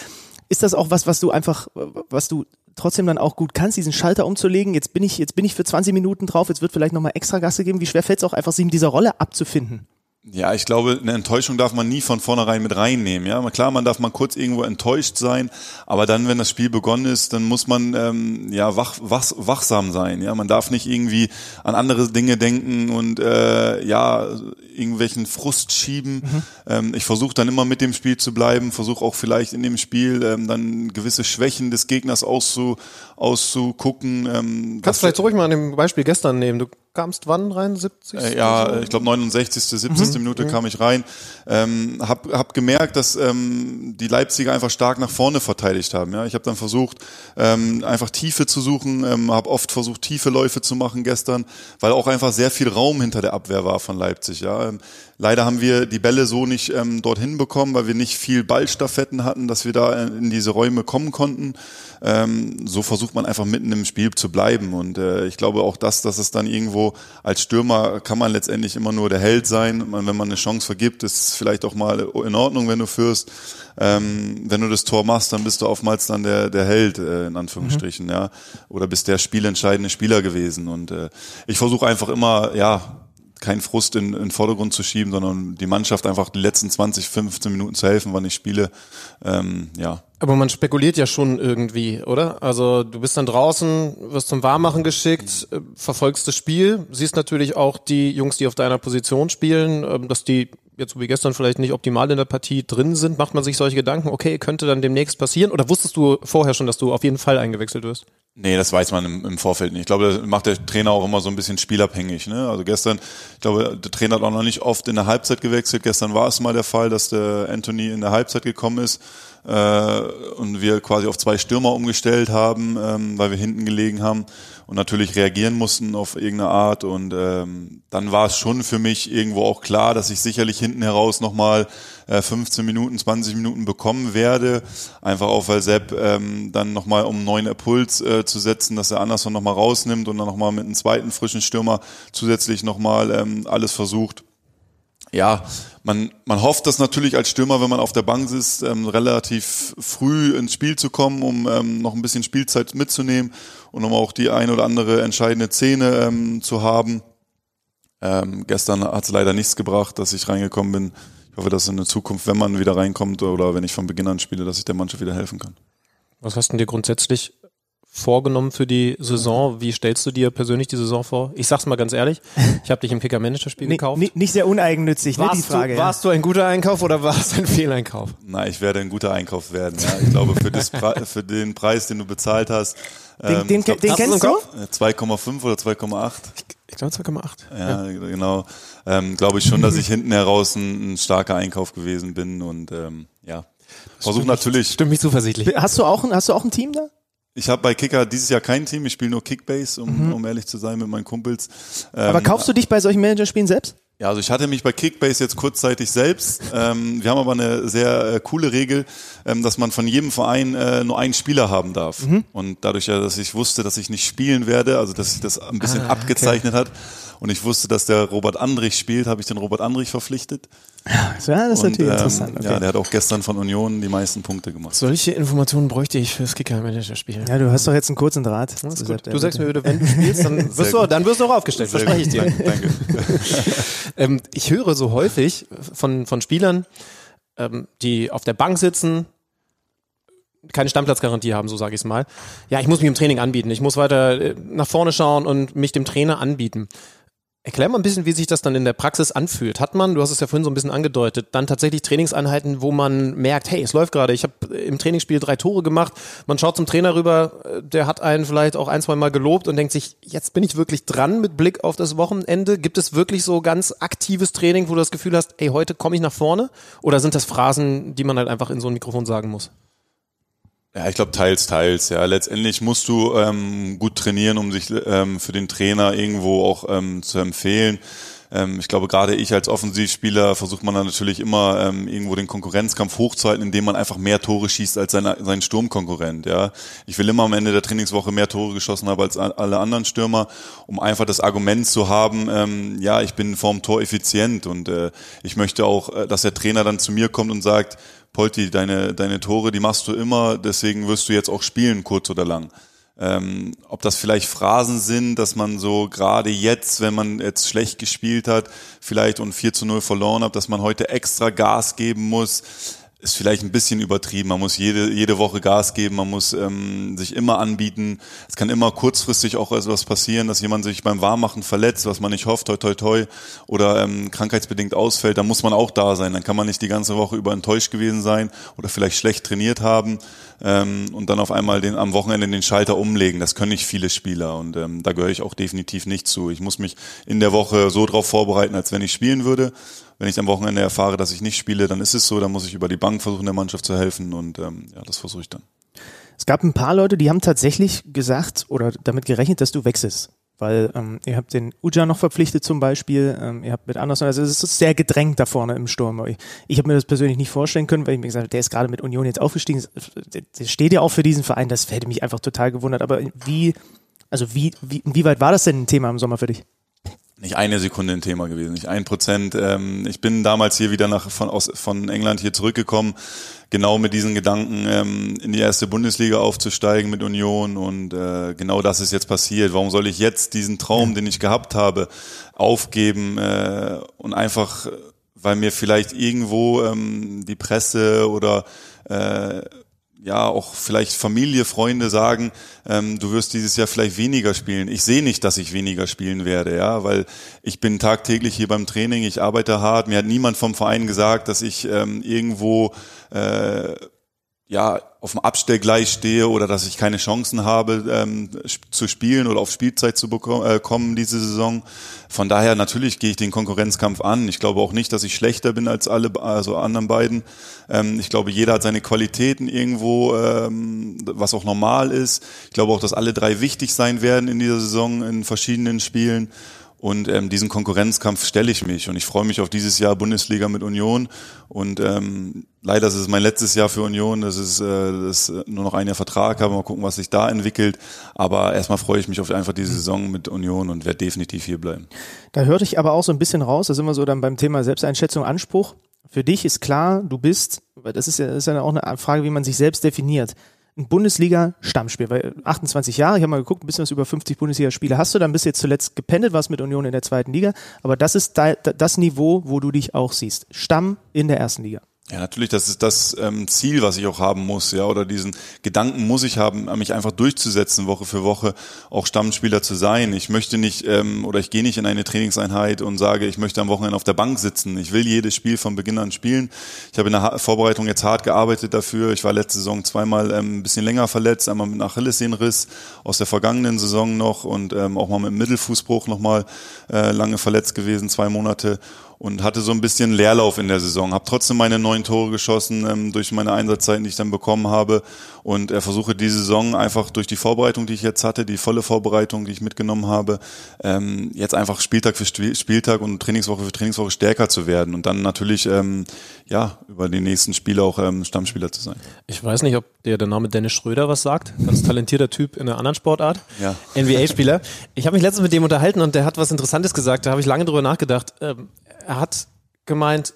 Ist das auch was, was du einfach, was du trotzdem dann auch gut kannst, diesen Schalter umzulegen. Jetzt bin ich, jetzt bin ich für 20 Minuten drauf, jetzt wird vielleicht nochmal extra Gasse geben. Wie schwer fällt es auch einfach, sich in dieser Rolle abzufinden? Ja, ich glaube, eine Enttäuschung darf man nie von vornherein mit reinnehmen. Ja, klar, man darf mal kurz irgendwo enttäuscht sein, aber dann, wenn das Spiel begonnen ist, dann muss man ähm, ja wach, wach, wachsam sein. Ja, man darf nicht irgendwie an andere Dinge denken und äh, ja irgendwelchen Frust schieben. Mhm. Ähm, ich versuche dann immer mit dem Spiel zu bleiben, versuche auch vielleicht in dem Spiel ähm, dann gewisse Schwächen des Gegners auszu, auszugucken. Ähm, Kannst vielleicht zurück mal an dem Beispiel gestern nehmen. Du kamst wann rein? 70? Äh, ja, so? ich glaube 69., 70. Mhm. Minute kam ich rein. Ähm, hab, hab gemerkt, dass ähm, die Leipziger einfach stark nach vorne verteidigt haben. Ja, ich habe dann versucht, ähm, einfach Tiefe zu suchen, ähm, habe oft versucht, tiefe Läufe zu machen gestern, weil auch einfach sehr viel Raum hinter der Abwehr war von Leipzig. Ja, ähm, leider haben wir die Bälle so nicht ähm, dorthin bekommen, weil wir nicht viel Ballstaffetten hatten, dass wir da in diese Räume kommen konnten. Ähm, so versucht man einfach mitten im Spiel zu bleiben und äh, ich glaube auch das, dass es dann irgendwo als Stürmer kann man letztendlich immer nur der Held sein. Man, wenn man eine Chance vergibt, ist es vielleicht auch mal in Ordnung, wenn du führst. Ähm, wenn du das Tor machst, dann bist du oftmals dann der, der Held, äh, in Anführungsstrichen, mhm. ja. Oder bist der spielentscheidende Spieler gewesen. Und äh, ich versuche einfach immer, ja, keinen Frust in, in den Vordergrund zu schieben, sondern die Mannschaft einfach die letzten 20, 15 Minuten zu helfen, wann ich spiele. Ähm, ja. Aber man spekuliert ja schon irgendwie, oder? Also du bist dann draußen, wirst zum Warmmachen geschickt, äh, verfolgst das Spiel, siehst natürlich auch die Jungs, die auf deiner Position spielen, ähm, dass die jetzt wie gestern vielleicht nicht optimal in der Partie drin sind. Macht man sich solche Gedanken, okay, könnte dann demnächst passieren? Oder wusstest du vorher schon, dass du auf jeden Fall eingewechselt wirst? Nee, das weiß man im, im Vorfeld nicht. Ich glaube, das macht der Trainer auch immer so ein bisschen spielabhängig. Ne? Also gestern, ich glaube, der Trainer hat auch noch nicht oft in der Halbzeit gewechselt. Gestern war es mal der Fall, dass der Anthony in der Halbzeit gekommen ist äh, und wir quasi auf zwei Stürmer umgestellt haben, ähm, weil wir hinten gelegen haben und natürlich reagieren mussten auf irgendeine Art. Und ähm, dann war es schon für mich irgendwo auch klar, dass ich sicherlich hinten heraus nochmal äh, 15 Minuten, 20 Minuten bekommen werde. Einfach auch, weil Sepp ähm, dann nochmal um einen neuen Impuls äh, zu setzen, dass er Anderson nochmal rausnimmt und dann nochmal mit einem zweiten frischen Stürmer zusätzlich nochmal ähm, alles versucht ja, man, man hofft das natürlich als Stürmer, wenn man auf der Bank ist, ähm, relativ früh ins Spiel zu kommen, um ähm, noch ein bisschen Spielzeit mitzunehmen und um auch die ein oder andere entscheidende Szene ähm, zu haben. Ähm, gestern hat es leider nichts gebracht, dass ich reingekommen bin. Ich hoffe, dass in der Zukunft, wenn man wieder reinkommt oder wenn ich von Beginn an spiele, dass ich der Mannschaft wieder helfen kann. Was hast du dir grundsätzlich vorgenommen für die Saison? Wie stellst du dir persönlich die Saison vor? Ich sag's mal ganz ehrlich, ich habe dich im Kicker-Manager-Spiel gekauft. Nicht, nicht sehr uneigennützig, warst ne, die Frage. Du, warst du ein guter Einkauf oder war es ein Fehleinkauf? Nein, ich werde ein guter Einkauf werden. Ja. Ich glaube, für, das für den Preis, den du bezahlt hast, den, ähm, den, glaub, den kennst du? 2,5 oder 2,8? Ich glaube 2,8. Ja, ja, genau. Ähm, glaube ich schon, dass ich hinten heraus ein, ein starker Einkauf gewesen bin und ähm, ja. Versuch natürlich. Stimmt mich zuversichtlich. Hast du auch ein, hast du auch ein Team da? Ich habe bei Kicker dieses Jahr kein Team, ich spiele nur Kickbase, um, mhm. um ehrlich zu sein mit meinen Kumpels. Ähm, aber kaufst du dich bei solchen Managerspielen selbst? Ja, also ich hatte mich bei Kickbase jetzt kurzzeitig selbst. Ähm, wir haben aber eine sehr äh, coole Regel, ähm, dass man von jedem Verein äh, nur einen Spieler haben darf. Mhm. Und dadurch ja, dass ich wusste, dass ich nicht spielen werde, also dass sich das ein bisschen ah, abgezeichnet okay. hat, und ich wusste, dass der Robert Andrich spielt, habe ich den Robert Andrich verpflichtet. Ja, das ist natürlich ähm, interessant. Okay. Ja, der hat auch gestern von Union die meisten Punkte gemacht. Solche Informationen bräuchte ich fürs Kicker-Manager-Spiel. Ja, du hast doch jetzt einen kurzen Draht. Du sagst mir, wenn du spielst, dann wirst, du, dann wirst du auch aufgestellt, Sehr verspreche ich dir. Danke. ähm, ich höre so häufig von, von Spielern, ähm, die auf der Bank sitzen, keine Stammplatzgarantie haben, so sage ich es mal. Ja, ich muss mich im Training anbieten. Ich muss weiter äh, nach vorne schauen und mich dem Trainer anbieten. Erklär mal ein bisschen, wie sich das dann in der Praxis anfühlt. Hat man, du hast es ja vorhin so ein bisschen angedeutet, dann tatsächlich Trainingseinheiten, wo man merkt, hey, es läuft gerade, ich habe im Trainingsspiel drei Tore gemacht, man schaut zum Trainer rüber, äh, der hat einen vielleicht auch ein, zwei Mal gelobt und denkt sich, jetzt bin ich wirklich dran mit Blick auf das Wochenende. Gibt es wirklich so ganz aktives Training, wo du das Gefühl hast, ey, heute komme ich nach vorne? Oder sind das Phrasen, die man halt einfach in so ein Mikrofon sagen muss? Ja, ich glaube teils, teils. Ja, letztendlich musst du ähm, gut trainieren, um sich ähm, für den Trainer irgendwo auch ähm, zu empfehlen. Ähm, ich glaube, gerade ich als Offensivspieler versucht man dann natürlich immer ähm, irgendwo den Konkurrenzkampf hochzuhalten, indem man einfach mehr Tore schießt als seine, sein Sturmkonkurrent. Ja, ich will immer am Ende der Trainingswoche mehr Tore geschossen haben als alle anderen Stürmer, um einfach das Argument zu haben, ähm, ja, ich bin vorm Tor effizient und äh, ich möchte auch, äh, dass der Trainer dann zu mir kommt und sagt, Polti, deine, deine Tore, die machst du immer, deswegen wirst du jetzt auch spielen, kurz oder lang. Ähm, ob das vielleicht Phrasen sind, dass man so gerade jetzt, wenn man jetzt schlecht gespielt hat, vielleicht und 4 zu 0 verloren hat, dass man heute extra Gas geben muss ist vielleicht ein bisschen übertrieben. Man muss jede, jede Woche Gas geben, man muss ähm, sich immer anbieten. Es kann immer kurzfristig auch etwas passieren, dass jemand sich beim Warmmachen verletzt, was man nicht hofft, toi toi toi, oder ähm, krankheitsbedingt ausfällt, dann muss man auch da sein. Dann kann man nicht die ganze Woche über enttäuscht gewesen sein oder vielleicht schlecht trainiert haben ähm, und dann auf einmal den, am Wochenende den Schalter umlegen. Das können nicht viele Spieler und ähm, da gehöre ich auch definitiv nicht zu. Ich muss mich in der Woche so drauf vorbereiten, als wenn ich spielen würde wenn ich am Wochenende erfahre, dass ich nicht spiele, dann ist es so, dann muss ich über die Bank versuchen, der Mannschaft zu helfen und ähm, ja, das versuche ich dann. Es gab ein paar Leute, die haben tatsächlich gesagt oder damit gerechnet, dass du wechselst. Weil ähm, ihr habt den Uja noch verpflichtet zum Beispiel, ähm, ihr habt mit Anderson, also es ist sehr gedrängt da vorne im Sturm. Ich, ich habe mir das persönlich nicht vorstellen können, weil ich mir gesagt habe, der ist gerade mit Union jetzt aufgestiegen, der, steht ja auch für diesen Verein, das hätte mich einfach total gewundert. Aber wie, also wie, wie, inwieweit war das denn ein Thema im Sommer für dich? Nicht eine Sekunde ein Thema gewesen, nicht ein Prozent. Ähm, ich bin damals hier wieder nach, von, aus, von England hier zurückgekommen, genau mit diesen Gedanken, ähm, in die erste Bundesliga aufzusteigen mit Union und äh, genau das ist jetzt passiert. Warum soll ich jetzt diesen Traum, den ich gehabt habe, aufgeben äh, und einfach, weil mir vielleicht irgendwo ähm, die Presse oder äh, ja auch vielleicht Familie, Freunde sagen, ähm, du wirst dieses Jahr vielleicht weniger spielen. Ich sehe nicht, dass ich weniger spielen werde, ja, weil ich bin tagtäglich hier beim Training, ich arbeite hart. Mir hat niemand vom Verein gesagt, dass ich ähm, irgendwo äh, ja auf dem Abstellgleis stehe oder dass ich keine Chancen habe ähm, zu spielen oder auf Spielzeit zu bekommen, äh, kommen diese Saison. Von daher natürlich gehe ich den Konkurrenzkampf an. Ich glaube auch nicht, dass ich schlechter bin als alle also anderen beiden. Ähm, ich glaube, jeder hat seine Qualitäten irgendwo, ähm, was auch normal ist. Ich glaube auch, dass alle drei wichtig sein werden in dieser Saison in verschiedenen Spielen. Und ähm, diesen Konkurrenzkampf stelle ich mich und ich freue mich auf dieses Jahr Bundesliga mit Union. Und ähm, leider ist es mein letztes Jahr für Union. Das ist, äh, das ist nur noch ein Jahr Vertrag habe. Mal gucken, was sich da entwickelt. Aber erstmal freue ich mich auf einfach diese Saison mit Union und werde definitiv hier bleiben. Da hörte ich aber auch so ein bisschen raus. Da sind wir so dann beim Thema Selbsteinschätzung, Anspruch. Für dich ist klar, du bist, das ist ja, das ist ja auch eine Frage, wie man sich selbst definiert ein Bundesliga-Stammspiel, weil 28 Jahre, ich habe mal geguckt, ein bisschen was über 50 Bundesligaspiele hast du, dann bist du jetzt zuletzt gependelt, warst mit Union in der zweiten Liga, aber das ist das Niveau, wo du dich auch siehst. Stamm in der ersten Liga. Ja, natürlich, das ist das ähm, Ziel, was ich auch haben muss, ja, oder diesen Gedanken muss ich haben, mich einfach durchzusetzen, Woche für Woche auch Stammspieler zu sein. Ich möchte nicht ähm, oder ich gehe nicht in eine Trainingseinheit und sage, ich möchte am Wochenende auf der Bank sitzen. Ich will jedes Spiel von Beginn an spielen. Ich habe in der Vorbereitung jetzt hart gearbeitet dafür. Ich war letzte Saison zweimal ähm, ein bisschen länger verletzt, einmal mit Achillessehnenriss aus der vergangenen Saison noch und ähm, auch mal mit Mittelfußbruch nochmal äh, lange verletzt gewesen, zwei Monate und hatte so ein bisschen Leerlauf in der Saison. Habe trotzdem meine neun Tore geschossen ähm, durch meine Einsatzzeiten, die ich dann bekommen habe und er versuche die Saison einfach durch die Vorbereitung, die ich jetzt hatte, die volle Vorbereitung, die ich mitgenommen habe, ähm, jetzt einfach Spieltag für Spieltag und Trainingswoche für Trainingswoche stärker zu werden und dann natürlich ähm, ja über die nächsten Spiele auch ähm, Stammspieler zu sein. Ich weiß nicht, ob dir der Name Dennis Schröder was sagt. Ganz talentierter Typ in einer anderen Sportart. Ja. NBA-Spieler. Ich habe mich letztens mit dem unterhalten und der hat was Interessantes gesagt. Da habe ich lange drüber nachgedacht. Ähm, er hat gemeint,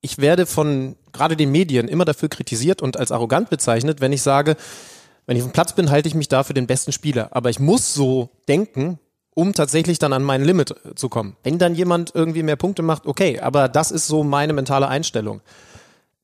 ich werde von gerade den Medien immer dafür kritisiert und als arrogant bezeichnet, wenn ich sage, wenn ich auf dem Platz bin, halte ich mich da für den besten Spieler. Aber ich muss so denken, um tatsächlich dann an mein Limit zu kommen. Wenn dann jemand irgendwie mehr Punkte macht, okay, aber das ist so meine mentale Einstellung.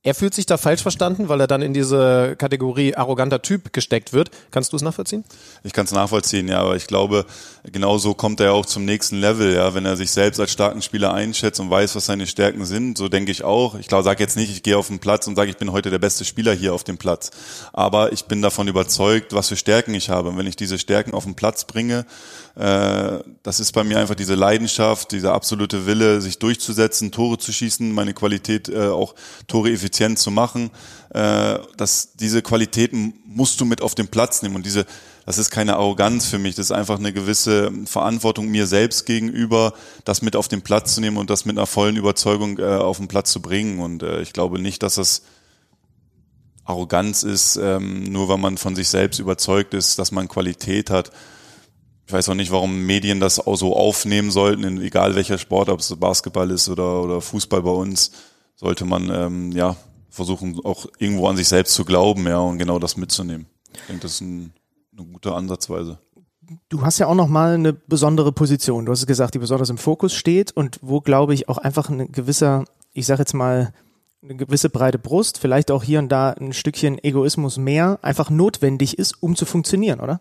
Er fühlt sich da falsch verstanden, weil er dann in diese Kategorie arroganter Typ gesteckt wird. Kannst du es nachvollziehen? Ich kann es nachvollziehen, ja, aber ich glaube, genauso kommt er auch zum nächsten Level, ja, wenn er sich selbst als starken Spieler einschätzt und weiß, was seine Stärken sind. So denke ich auch. Ich glaube, sage jetzt nicht, ich gehe auf den Platz und sage, ich bin heute der beste Spieler hier auf dem Platz. Aber ich bin davon überzeugt, was für Stärken ich habe. Und wenn ich diese Stärken auf den Platz bringe, äh, das ist bei mir einfach diese Leidenschaft, dieser absolute Wille, sich durchzusetzen, Tore zu schießen, meine Qualität äh, auch Tore effizient zu machen. Äh, dass diese Qualitäten musst du mit auf den Platz nehmen und diese das ist keine Arroganz für mich, das ist einfach eine gewisse Verantwortung mir selbst gegenüber, das mit auf den Platz zu nehmen und das mit einer vollen Überzeugung äh, auf den Platz zu bringen. Und äh, ich glaube nicht, dass das Arroganz ist, ähm, nur weil man von sich selbst überzeugt ist, dass man Qualität hat. Ich weiß auch nicht, warum Medien das auch so aufnehmen sollten, egal welcher Sport, ob es Basketball ist oder, oder Fußball bei uns, sollte man ähm, ja versuchen, auch irgendwo an sich selbst zu glauben, ja, und genau das mitzunehmen. Ich denke, das ist ein, eine gute Ansatzweise. Du hast ja auch noch mal eine besondere Position. Du hast es gesagt, die besonders im Fokus steht und wo, glaube ich, auch einfach ein gewisser, ich sage jetzt mal, eine gewisse breite Brust, vielleicht auch hier und da ein Stückchen Egoismus mehr, einfach notwendig ist, um zu funktionieren, oder?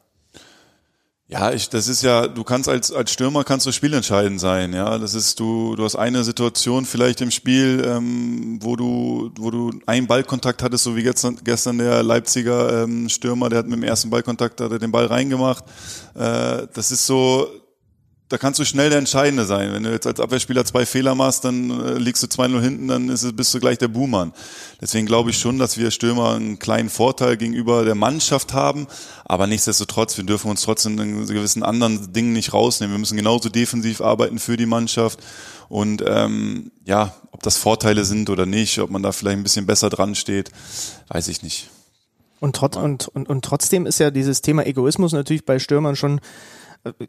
Ja, ich, das ist ja, du kannst als, als Stürmer kannst du spielentscheidend sein, ja. Das ist, du, du hast eine Situation vielleicht im Spiel, ähm, wo du, wo du einen Ballkontakt hattest, so wie gestern, gestern der Leipziger ähm, Stürmer, der hat mit dem ersten Ballkontakt hat er den Ball reingemacht. Äh, das ist so, da kannst du schnell der Entscheidende sein. Wenn du jetzt als Abwehrspieler zwei Fehler machst, dann äh, liegst du 2-0 hinten, dann ist bist du gleich der Buhmann. Deswegen glaube ich schon, dass wir Stürmer einen kleinen Vorteil gegenüber der Mannschaft haben. Aber nichtsdestotrotz, wir dürfen uns trotzdem in gewissen anderen Dingen nicht rausnehmen. Wir müssen genauso defensiv arbeiten für die Mannschaft. Und ähm, ja, ob das Vorteile sind oder nicht, ob man da vielleicht ein bisschen besser dran steht, weiß ich nicht. Und, trot und, und, und trotzdem ist ja dieses Thema Egoismus natürlich bei Stürmern schon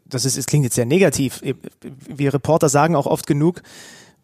das ist, es klingt jetzt sehr negativ. Wir Reporter sagen auch oft genug,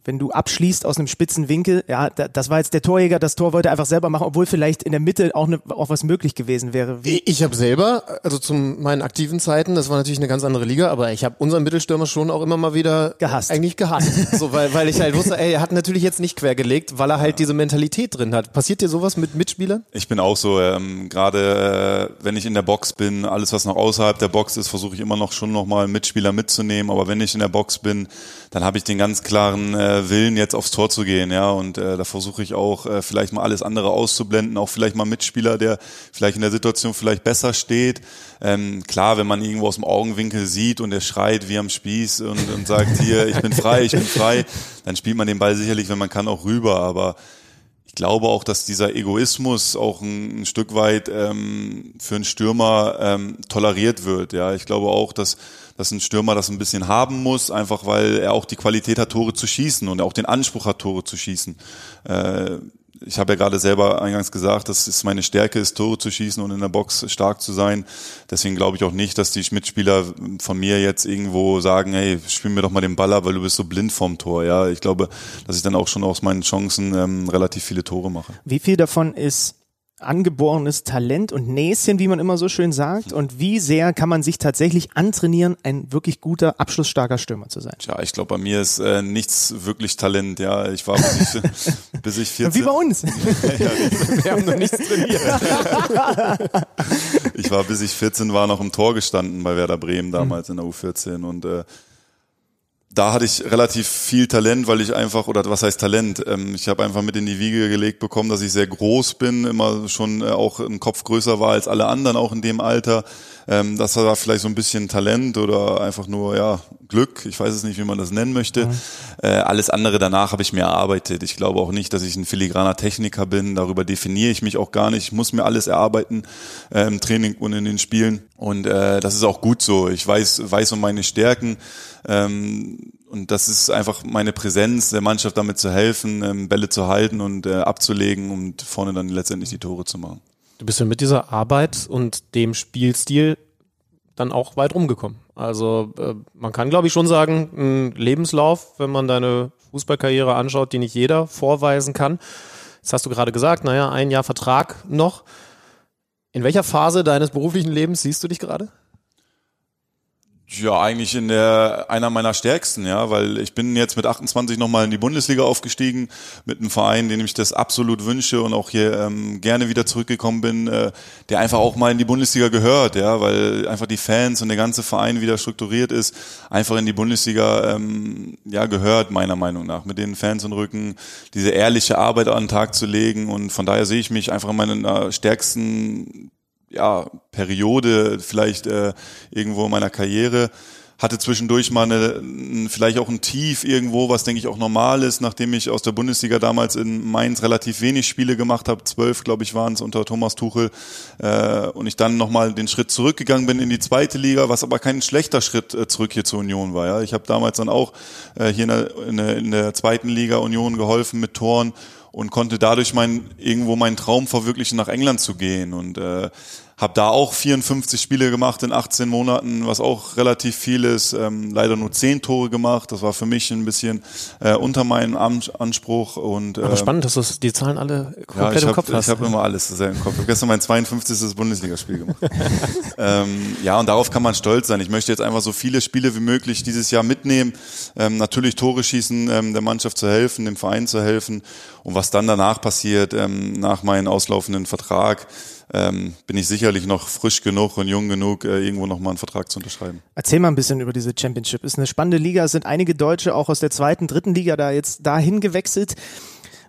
wenn du abschließt aus einem spitzen Winkel, ja, das war jetzt der Torjäger, das Tor wollte er einfach selber machen, obwohl vielleicht in der Mitte auch, ne, auch was möglich gewesen wäre. Wie ich habe selber, also zu meinen aktiven Zeiten, das war natürlich eine ganz andere Liga, aber ich habe unseren Mittelstürmer schon auch immer mal wieder gehasst. Eigentlich gehasst. so, weil, weil ich halt wusste, ey, er hat natürlich jetzt nicht quergelegt, weil er halt diese Mentalität drin hat. Passiert dir sowas mit Mitspielern? Ich bin auch so, ähm, gerade äh, wenn ich in der Box bin, alles was noch außerhalb der Box ist, versuche ich immer noch schon nochmal Mitspieler mitzunehmen, aber wenn ich in der Box bin, dann habe ich den ganz klaren äh, Willen, jetzt aufs Tor zu gehen, ja. Und äh, da versuche ich auch äh, vielleicht mal alles andere auszublenden, auch vielleicht mal Mitspieler, der vielleicht in der Situation vielleicht besser steht. Ähm, klar, wenn man irgendwo aus dem Augenwinkel sieht und er schreit wie am Spieß und, und sagt, hier, ich bin frei, ich bin frei, dann spielt man den Ball sicherlich, wenn man kann, auch rüber. Aber ich glaube auch, dass dieser Egoismus auch ein, ein Stück weit ähm, für einen Stürmer ähm, toleriert wird. Ja, ich glaube auch, dass dass ein Stürmer das ein bisschen haben muss, einfach weil er auch die Qualität hat, Tore zu schießen und auch den Anspruch hat, Tore zu schießen. Äh, ich habe ja gerade selber eingangs gesagt, das ist meine Stärke, ist Tore zu schießen und in der Box stark zu sein. Deswegen glaube ich auch nicht, dass die Mitspieler von mir jetzt irgendwo sagen, hey, spiel mir doch mal den Baller, weil du bist so blind vorm Tor. Ja, ich glaube, dass ich dann auch schon aus meinen Chancen ähm, relativ viele Tore mache. Wie viel davon ist angeborenes Talent und Näschen, wie man immer so schön sagt? Und wie sehr kann man sich tatsächlich antrainieren, ein wirklich guter, abschlussstarker Stürmer zu sein? Ja, ich glaube, bei mir ist äh, nichts wirklich Talent. Ja, ich war bis ich, bis ich 14. Wie bei uns. ja, wir haben noch nichts trainiert. ich war bis ich 14 war noch im Tor gestanden bei Werder Bremen damals mhm. in der U14 und äh, da hatte ich relativ viel Talent, weil ich einfach, oder was heißt Talent? Ähm, ich habe einfach mit in die Wiege gelegt bekommen, dass ich sehr groß bin, immer schon äh, auch ein Kopf größer war als alle anderen, auch in dem Alter. Ähm, das war vielleicht so ein bisschen Talent oder einfach nur ja Glück. Ich weiß es nicht, wie man das nennen möchte. Mhm. Äh, alles andere danach habe ich mir erarbeitet. Ich glaube auch nicht, dass ich ein filigraner Techniker bin. Darüber definiere ich mich auch gar nicht. Ich muss mir alles erarbeiten äh, im Training und in den Spielen. Und äh, das ist auch gut so. Ich weiß, weiß um meine Stärken. Ähm, und das ist einfach meine Präsenz, der Mannschaft damit zu helfen, ähm, Bälle zu halten und äh, abzulegen und vorne dann letztendlich die Tore zu machen. Du bist ja mit dieser Arbeit und dem Spielstil dann auch weit rumgekommen. Also äh, man kann, glaube ich, schon sagen, ein Lebenslauf, wenn man deine Fußballkarriere anschaut, die nicht jeder vorweisen kann. Das hast du gerade gesagt, naja, ein Jahr Vertrag noch. In welcher Phase deines beruflichen Lebens siehst du dich gerade? Ja, eigentlich in der einer meiner stärksten, ja, weil ich bin jetzt mit 28 nochmal in die Bundesliga aufgestiegen mit einem Verein, den ich das absolut wünsche und auch hier ähm, gerne wieder zurückgekommen bin, äh, der einfach auch mal in die Bundesliga gehört, ja, weil einfach die Fans und der ganze Verein wieder strukturiert ist, einfach in die Bundesliga ähm, ja gehört meiner Meinung nach, mit den Fans im Rücken diese ehrliche Arbeit an den Tag zu legen und von daher sehe ich mich einfach in meiner stärksten ja, Periode vielleicht äh, irgendwo in meiner Karriere. Hatte zwischendurch mal eine, vielleicht auch ein Tief irgendwo, was denke ich auch normal ist, nachdem ich aus der Bundesliga damals in Mainz relativ wenig Spiele gemacht habe, zwölf glaube ich waren es unter Thomas Tuchel, äh, und ich dann nochmal den Schritt zurückgegangen bin in die zweite Liga, was aber kein schlechter Schritt äh, zurück hier zur Union war. Ja, ich habe damals dann auch äh, hier in der, in, der, in der zweiten Liga Union geholfen mit Toren und konnte dadurch mein irgendwo meinen Traum verwirklichen, nach England zu gehen und äh, habe da auch 54 Spiele gemacht in 18 Monaten, was auch relativ viel ist. Ähm, leider nur 10 Tore gemacht. Das war für mich ein bisschen äh, unter meinem Anspruch. Und, äh, Aber spannend, dass du die Zahlen alle komplett ja, im hab, Kopf hast. Ich habe immer alles sehr im Kopf. Ich habe gestern mein 52. Bundesligaspiel gemacht. ähm, ja, und darauf kann man stolz sein. Ich möchte jetzt einfach so viele Spiele wie möglich dieses Jahr mitnehmen. Ähm, natürlich Tore schießen, ähm, der Mannschaft zu helfen, dem Verein zu helfen. Und was dann danach passiert, ähm, nach meinem auslaufenden Vertrag, ähm, bin ich sicherlich noch frisch genug und jung genug, äh, irgendwo nochmal einen Vertrag zu unterschreiben. Erzähl mal ein bisschen über diese Championship. Ist eine spannende Liga. Es sind einige Deutsche auch aus der zweiten, dritten Liga da jetzt dahin gewechselt.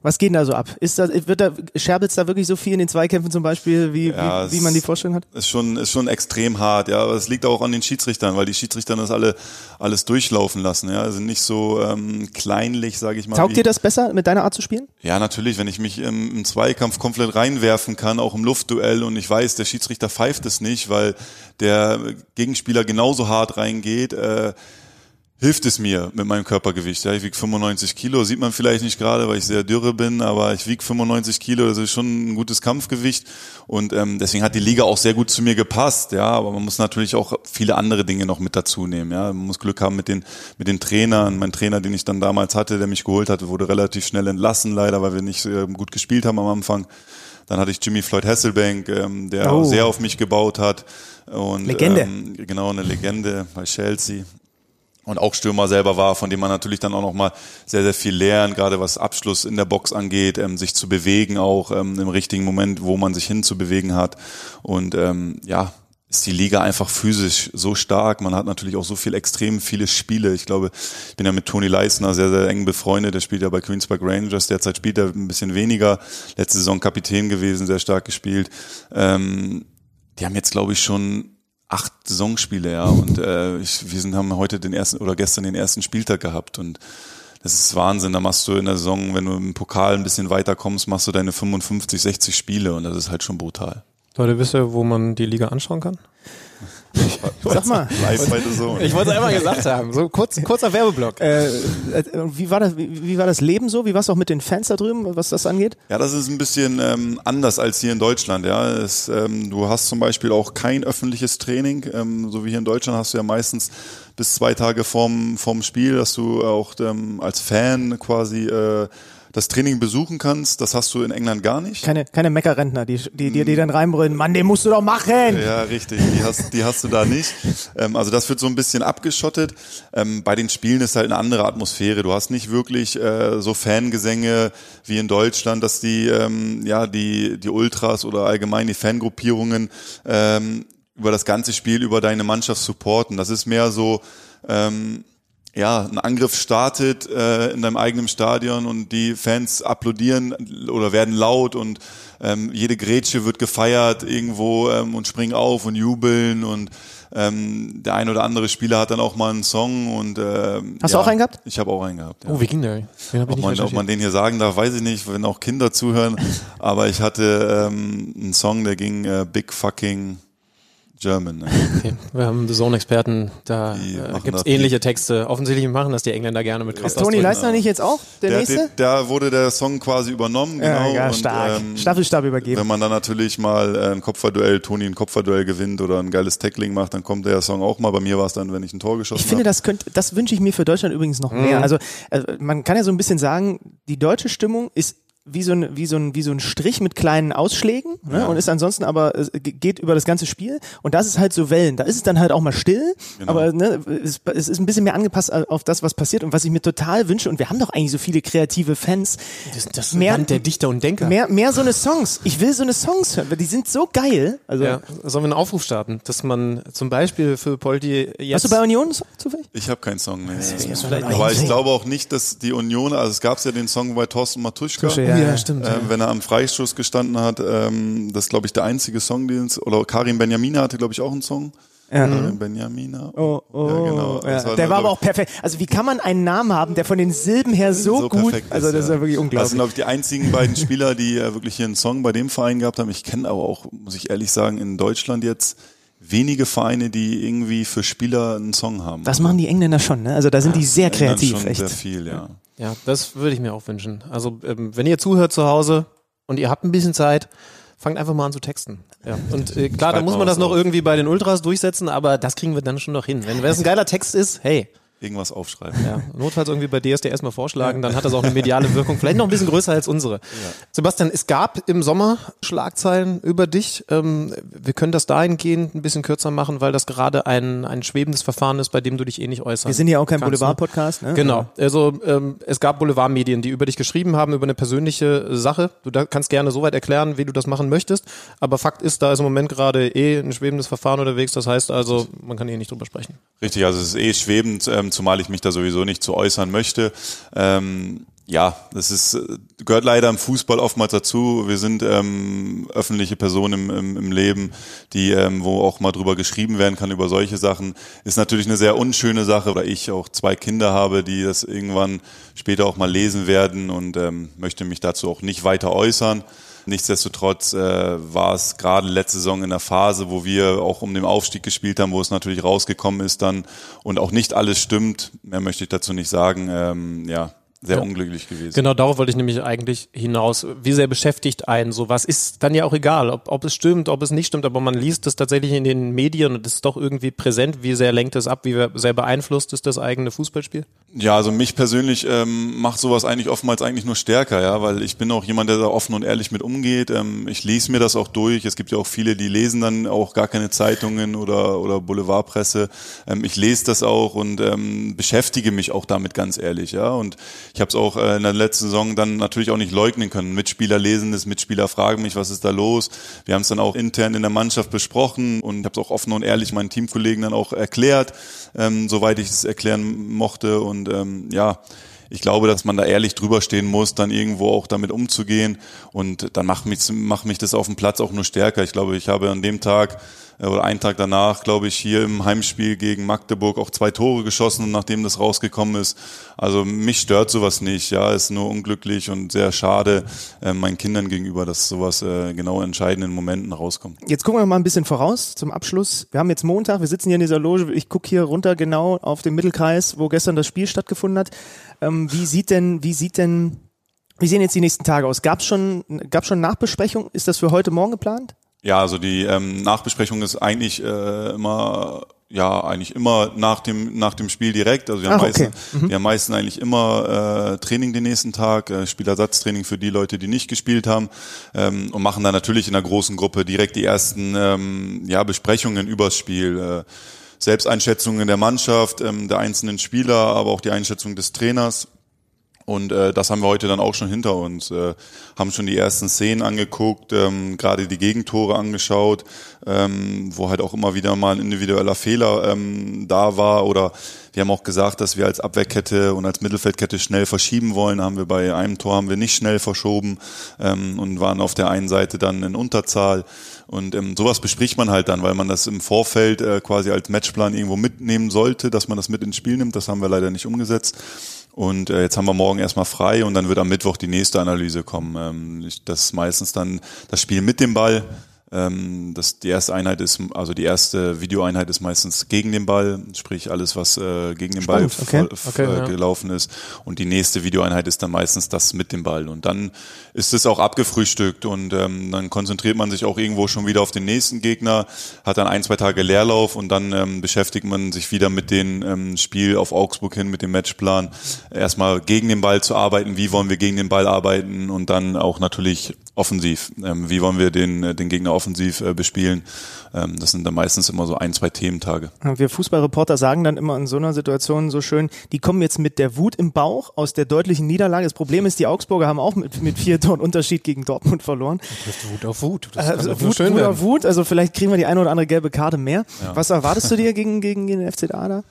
Was geht denn da so ab? Ist da, wird da, scherbelt's da wirklich so viel in den Zweikämpfen zum Beispiel, wie, ja, wie, wie man die Vorstellung hat? Ist schon, ist schon extrem hart, ja. Aber es liegt auch an den Schiedsrichtern, weil die Schiedsrichter das alle, alles durchlaufen lassen, ja. Also nicht so ähm, kleinlich, sage ich mal. Taugt dir das besser, mit deiner Art zu spielen? Ja, natürlich, wenn ich mich im, im Zweikampf komplett reinwerfen kann, auch im Luftduell und ich weiß, der Schiedsrichter pfeift es nicht, weil der Gegenspieler genauso hart reingeht, äh, hilft es mir mit meinem Körpergewicht. Ja, ich wiege 95 Kilo, sieht man vielleicht nicht gerade, weil ich sehr dürre bin, aber ich wiege 95 Kilo, das ist schon ein gutes Kampfgewicht und ähm, deswegen hat die Liga auch sehr gut zu mir gepasst. Ja, aber man muss natürlich auch viele andere Dinge noch mit dazu nehmen. Ja, man muss Glück haben mit den mit den Trainern. Mein Trainer, den ich dann damals hatte, der mich geholt hatte, wurde relativ schnell entlassen, leider, weil wir nicht äh, gut gespielt haben am Anfang. Dann hatte ich Jimmy Floyd Hasselbank, ähm, der oh. sehr auf mich gebaut hat. Und, Legende. Ähm, genau, eine Legende bei Chelsea und auch Stürmer selber war, von dem man natürlich dann auch noch mal sehr, sehr viel lernt, gerade was Abschluss in der Box angeht, ähm, sich zu bewegen auch ähm, im richtigen Moment, wo man sich hinzubewegen hat. Und ähm, ja, ist die Liga einfach physisch so stark. Man hat natürlich auch so viel extrem viele Spiele. Ich glaube, ich bin ja mit Toni Leisner sehr, sehr eng befreundet. Der spielt ja bei Queensberg Rangers. Derzeit spielt er ein bisschen weniger. Letzte Saison Kapitän gewesen, sehr stark gespielt. Ähm, die haben jetzt, glaube ich, schon acht Saisonspiele, ja. Und äh, ich, wir sind, haben heute den ersten oder gestern den ersten Spieltag gehabt und das ist Wahnsinn. Da machst du in der Saison, wenn du im Pokal ein bisschen weiterkommst, machst du deine 55, 60 Spiele und das ist halt schon brutal. Leute, wisst ihr, wo man die Liga anschauen kann? Sag mal. Live bei so. Ich wollte es einmal gesagt haben. So kurz, kurzer Werbeblock. Äh, äh, wie, war das, wie, wie, war das Leben so? Wie war es auch mit den Fans da drüben, was das angeht? Ja, das ist ein bisschen ähm, anders als hier in Deutschland. Ja, es, ähm, Du hast zum Beispiel auch kein öffentliches Training. Ähm, so wie hier in Deutschland hast du ja meistens bis zwei Tage vorm, vorm Spiel, dass du auch ähm, als Fan quasi äh, das Training besuchen kannst. Das hast du in England gar nicht. Keine, keine Meckerrentner, die, die, die, die dann reinbrüllen, Mann, den musst du doch machen. Ja, richtig. Die hast, die hast du da nicht. Ähm, also das wird so ein bisschen abgeschottet. Ähm, bei den Spielen ist halt eine andere Atmosphäre. Du hast nicht wirklich äh, so Fangesänge wie in Deutschland, dass die, ähm, ja, die, die Ultras oder allgemein die Fangruppierungen ähm, über das ganze Spiel über deine Mannschaft supporten. Das ist mehr so, ähm, ja, ein Angriff startet äh, in deinem eigenen Stadion und die Fans applaudieren oder werden laut und ähm, jede Grätsche wird gefeiert irgendwo ähm, und springen auf und jubeln und ähm, der ein oder andere Spieler hat dann auch mal einen Song und äh, Hast ja, du auch einen gehabt? Ich habe auch einen gehabt. Ja. Oh, wie ging der? Den hab ich ob, man, ob man den hier sagen darf, weiß ich nicht, wenn auch Kinder zuhören. aber ich hatte ähm, einen Song, der ging äh, Big Fucking German. Ne? Okay. Wir haben The Zone-Experten, da äh, gibt es ähnliche Texte. Offensichtlich machen das die Engländer gerne mit Ist Toni Leisner nicht jetzt auch der, der nächste? Da wurde der Song quasi übernommen, genau. Ja, ja stark. Und, ähm, Staffelstab übergeben. Wenn man dann natürlich mal äh, ein Kopfballduell, Toni ein Kopfballduell gewinnt oder ein geiles Tackling macht, dann kommt der Song auch mal. Bei mir war es dann, wenn ich ein Tor geschossen habe. Ich finde, das könnte, das wünsche ich mir für Deutschland übrigens noch mehr. Mhm. Also äh, man kann ja so ein bisschen sagen, die deutsche Stimmung ist wie so ein, wie so ein, wie so ein Strich mit kleinen Ausschlägen ne? und ist ansonsten aber, äh, geht über das ganze Spiel und das ist halt so Wellen. Da ist es dann halt auch mal still, Genau. aber ne, es, es ist ein bisschen mehr angepasst auf das, was passiert und was ich mir total wünsche und wir haben doch eigentlich so viele kreative Fans. Das, das Mehr- Land der Dichter und Denker. Mehr, mehr so eine Songs. Ich will so eine Songs hören, weil die sind so geil. Also, Ja, sollen wir einen Aufruf starten, dass man zum Beispiel für Poldi jetzt... hast du bei Union einen Song zufällig? Ich habe keinen Song mehr. vielleicht Aber ich glaube auch nicht, dass die Union, also es gab ja den Song bei Thorsten Matuschka. Tusche, ja, ja, ja. stimmt. Ähm, wenn er am Freistoß gestanden hat, ähm, das ist glaube ich der einzige Song, den es, oder Karim Benjamina hatte glaube ich auch einen Song. Ja. Karim Benjamina. Oh, oh, ja, genau. ja. Das war der war aber auch perfekt. Also wie kann man einen Namen haben, der von den Silben her so, so gut, perfekt also das ist ja wirklich Das unglaublich. sind glaube ich die einzigen beiden Spieler, die äh, wirklich hier einen Song bei dem Verein gehabt haben. Ich kenne aber auch, muss ich ehrlich sagen, in Deutschland jetzt wenige Vereine, die irgendwie für Spieler einen Song haben. Das machen die Engländer schon, ne? Also da sind die sehr kreativ, schon echt. Sehr viel, ja. Ja, das würde ich mir auch wünschen. Also, ähm, wenn ihr zuhört zu Hause und ihr habt ein bisschen Zeit, fangt einfach mal an zu texten. Ja. Und äh, klar, dann Schreibt muss man das noch irgendwie bei den Ultras durchsetzen, aber das kriegen wir dann schon noch hin. Wenn wenn es ein geiler Text ist, hey, Irgendwas aufschreiben. ja, notfalls irgendwie bei DSDS mal vorschlagen, dann hat das auch eine mediale Wirkung, vielleicht noch ein bisschen größer als unsere. Sebastian, es gab im Sommer Schlagzeilen über dich. Ähm, wir können das dahingehend ein bisschen kürzer machen, weil das gerade ein, ein schwebendes Verfahren ist, bei dem du dich eh nicht äußern Wir sind ja auch kein ne? Boulevard-Podcast, ne? Genau. Also ähm, es gab Boulevardmedien, die über dich geschrieben haben, über eine persönliche Sache. Du da kannst gerne soweit erklären, wie du das machen möchtest. Aber Fakt ist, da ist im Moment gerade eh ein schwebendes Verfahren unterwegs. Das heißt also, man kann hier nicht drüber sprechen. Richtig, also es ist eh schwebend, ähm, zumal ich mich da sowieso nicht zu äußern möchte. Ähm, ja, das ist, gehört leider im Fußball oftmals dazu. Wir sind ähm, öffentliche Personen im, im, im Leben, die, ähm, wo auch mal drüber geschrieben werden kann über solche Sachen. Ist natürlich eine sehr unschöne Sache, weil ich auch zwei Kinder habe, die das irgendwann später auch mal lesen werden und ähm, möchte mich dazu auch nicht weiter äußern. Nichtsdestotrotz äh, war es gerade letzte Saison in der Phase, wo wir auch um den Aufstieg gespielt haben, wo es natürlich rausgekommen ist dann und auch nicht alles stimmt. Mehr möchte ich dazu nicht sagen. Ähm, ja, sehr Ja. unglücklich gewesen. Genau, darauf wollte ich nämlich eigentlich hinaus. Wie sehr beschäftigt einen sowas? Ist dann ja auch egal, ob, ob es stimmt, ob es nicht stimmt, aber man liest es tatsächlich in den Medien und es ist doch irgendwie präsent. Wie sehr lenkt es ab? Wie sehr beeinflusst es das eigene Fußballspiel? Ja, also mich persönlich ähm, macht sowas eigentlich oftmals eigentlich nur stärker, ja, weil ich bin auch jemand, der da offen und ehrlich mit umgeht. Ähm, ich lese mir das auch durch. Es gibt ja auch viele, die lesen dann auch gar keine Zeitungen oder oder Boulevardpresse. Ähm, ich lese das auch und ähm, beschäftige mich auch damit ganz ehrlich, ja. Und ich habe es auch äh, in der letzten Saison dann natürlich auch nicht leugnen können. Mitspieler lesen das, Mitspieler fragen mich, was ist da los. Wir haben es dann auch intern in der Mannschaft besprochen und habe es auch offen und ehrlich meinen Teamkollegen dann auch erklärt, ähm, soweit ich es erklären mochte. Und ähm, ja, ich glaube, dass man da ehrlich drüber stehen muss, dann irgendwo auch damit umzugehen. Und dann macht mich, macht mich das auf dem Platz auch nur stärker. Ich glaube, ich habe an dem Tag äh, oder einen Tag danach, glaube ich, hier im Heimspiel gegen Magdeburg auch zwei Tore geschossen, nachdem das rausgekommen ist. Also mich stört sowas nicht. Ja, ist nur unglücklich und sehr schade äh, meinen Kindern gegenüber, dass sowas äh, genau entscheidenden Momenten rauskommt. Jetzt gucken wir mal ein bisschen voraus zum Abschluss. Wir haben jetzt Montag, wir sitzen hier in dieser Loge. Ich gucke hier runter genau auf den Mittelkreis, wo gestern das Spiel stattgefunden hat. Ähm, wie sieht denn, wie sieht denn, wie sehen jetzt die nächsten Tage aus? Gab's schon, gab's schon Nachbesprechung? Ist das für heute Morgen geplant? Ja, also die ähm, Nachbesprechung ist eigentlich äh, immer ja eigentlich immer nach dem nach dem Spiel direkt. Also wir haben Ach, okay. meistens, wir haben meistens eigentlich immer äh, Training den nächsten Tag, äh, Spielersatztraining für die Leute, die nicht gespielt haben ähm, und machen dann natürlich in der großen Gruppe direkt die ersten ähm, ja Besprechungen übers Spiel. Äh, Selbsteinschätzungen der Mannschaft, ähm, der einzelnen Spieler, aber auch die Einschätzung des Trainers. Und äh, das haben wir heute dann auch schon hinter uns. Äh, haben schon die ersten Szenen angeguckt, ähm, gerade die Gegentore angeschaut, ähm, wo halt auch immer wieder mal ein individueller Fehler ähm, da war. Oder wir haben auch gesagt, dass wir als Abwehrkette und als Mittelfeldkette schnell verschieben wollen. Haben wir bei einem Tor haben wir nicht schnell verschoben ähm, und waren auf der einen Seite dann in Unterzahl. Und ähm, sowas bespricht man halt dann, weil man das im Vorfeld äh, quasi als Matchplan irgendwo mitnehmen sollte, dass man das mit ins Spiel nimmt. Das haben wir leider nicht umgesetzt. Und äh, jetzt haben wir morgen erstmal frei und dann wird am Mittwoch die nächste Analyse kommen. Ähm, ich, das ist meistens dann das Spiel mit dem Ball. Ähm, das, die erste Einheit ist, also die erste Videoeinheit ist meistens gegen den Ball, sprich alles, was äh, gegen den Spannend, Ball okay. Okay, äh, ja. gelaufen ist. Und die nächste Videoeinheit ist dann meistens das mit dem Ball. Und dann ist es auch abgefrühstückt und ähm, dann konzentriert man sich auch irgendwo schon wieder auf den nächsten Gegner, hat dann ein, zwei Tage Leerlauf und dann ähm, beschäftigt man sich wieder mit dem ähm, Spiel auf Augsburg hin, mit dem Matchplan. Erstmal gegen den Ball zu arbeiten, wie wollen wir gegen den Ball arbeiten und dann auch natürlich offensiv. Ähm, wie wollen wir den, äh, den Gegner offensiv äh, bespielen? Ähm, das sind dann meistens immer so ein, zwei Thementage. Wir Fußballreporter sagen dann immer in so einer Situation so schön, die kommen jetzt mit der Wut im Bauch aus der deutlichen Niederlage. Das Problem ist, die Augsburger haben auch mit, mit vier Toren Unterschied gegen Dortmund verloren. Wut auf Wut. Das Also nur Wut, schön Wut werden. auf Wut, also vielleicht kriegen wir die eine oder andere gelbe Karte mehr. Was erwartest du dir gegen, gegen den FCA da?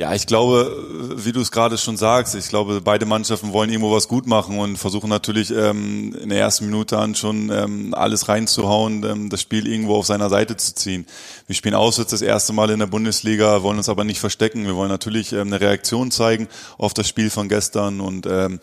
Ja, ich glaube, wie du es gerade schon sagst, ich glaube, beide Mannschaften wollen irgendwo was gut machen und versuchen natürlich ähm, in der ersten Minute an schon ähm, alles reinzuhauen, ähm, das Spiel irgendwo auf seiner Seite zu ziehen. Wir spielen auswärts das erste Mal in der Bundesliga, wollen uns aber nicht verstecken. Wir wollen natürlich ähm, eine Reaktion zeigen auf das Spiel von gestern und ähm,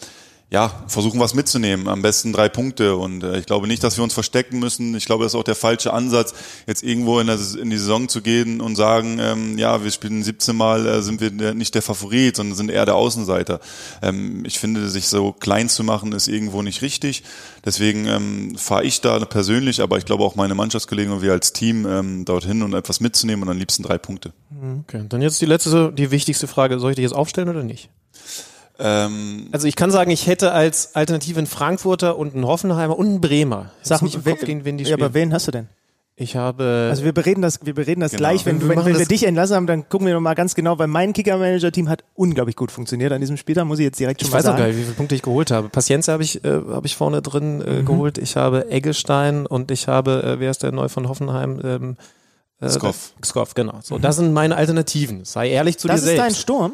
ja, versuchen was mitzunehmen, am besten drei Punkte. Und äh, ich glaube nicht, dass wir uns verstecken müssen. Ich glaube, das ist auch der falsche Ansatz, jetzt irgendwo in, der, in die Saison zu gehen und sagen, ähm, ja, wir spielen 17 Mal, äh, sind wir der, nicht der Favorit, sondern sind eher der Außenseiter. Ähm, ich finde, sich so klein zu machen, ist irgendwo nicht richtig. Deswegen ähm, fahre ich da persönlich, aber ich glaube auch meine Mannschaftskollegen und wir als Team ähm, dorthin und etwas mitzunehmen und am liebsten drei Punkte. Okay, dann jetzt die letzte, die wichtigste Frage. Soll ich dich jetzt aufstellen oder nicht? Ähm, Also ich kann sagen, ich hätte als Alternative einen Frankfurter und einen Hoffenheimer und einen Bremer. Ich Sag nicht im wer- Kopf, gegen wen die ja, spielen. aber wen hast du denn? ich habe Also wir bereden das, wir bereden das Genau. gleich, wenn, Wir wenn, wenn wir das- dich entlassen haben, dann gucken wir noch mal ganz genau, weil mein Kicker-Manager-Team hat unglaublich gut funktioniert an diesem Spieltag, muss ich jetzt direkt schon Ich mal weiß auch sagen. gar nicht, wie viele Punkte ich geholt habe. Pacienza habe ich, äh, habe ich vorne drin Mhm. äh, geholt. Ich habe Eggestein und ich habe, äh, wer ist der neu von Hoffenheim? Ähm, äh, Skoff. Skoff, genau. So, das sind meine Alternativen. Sei ehrlich zu Mhm. Das dir ist dein selbst. Sturm?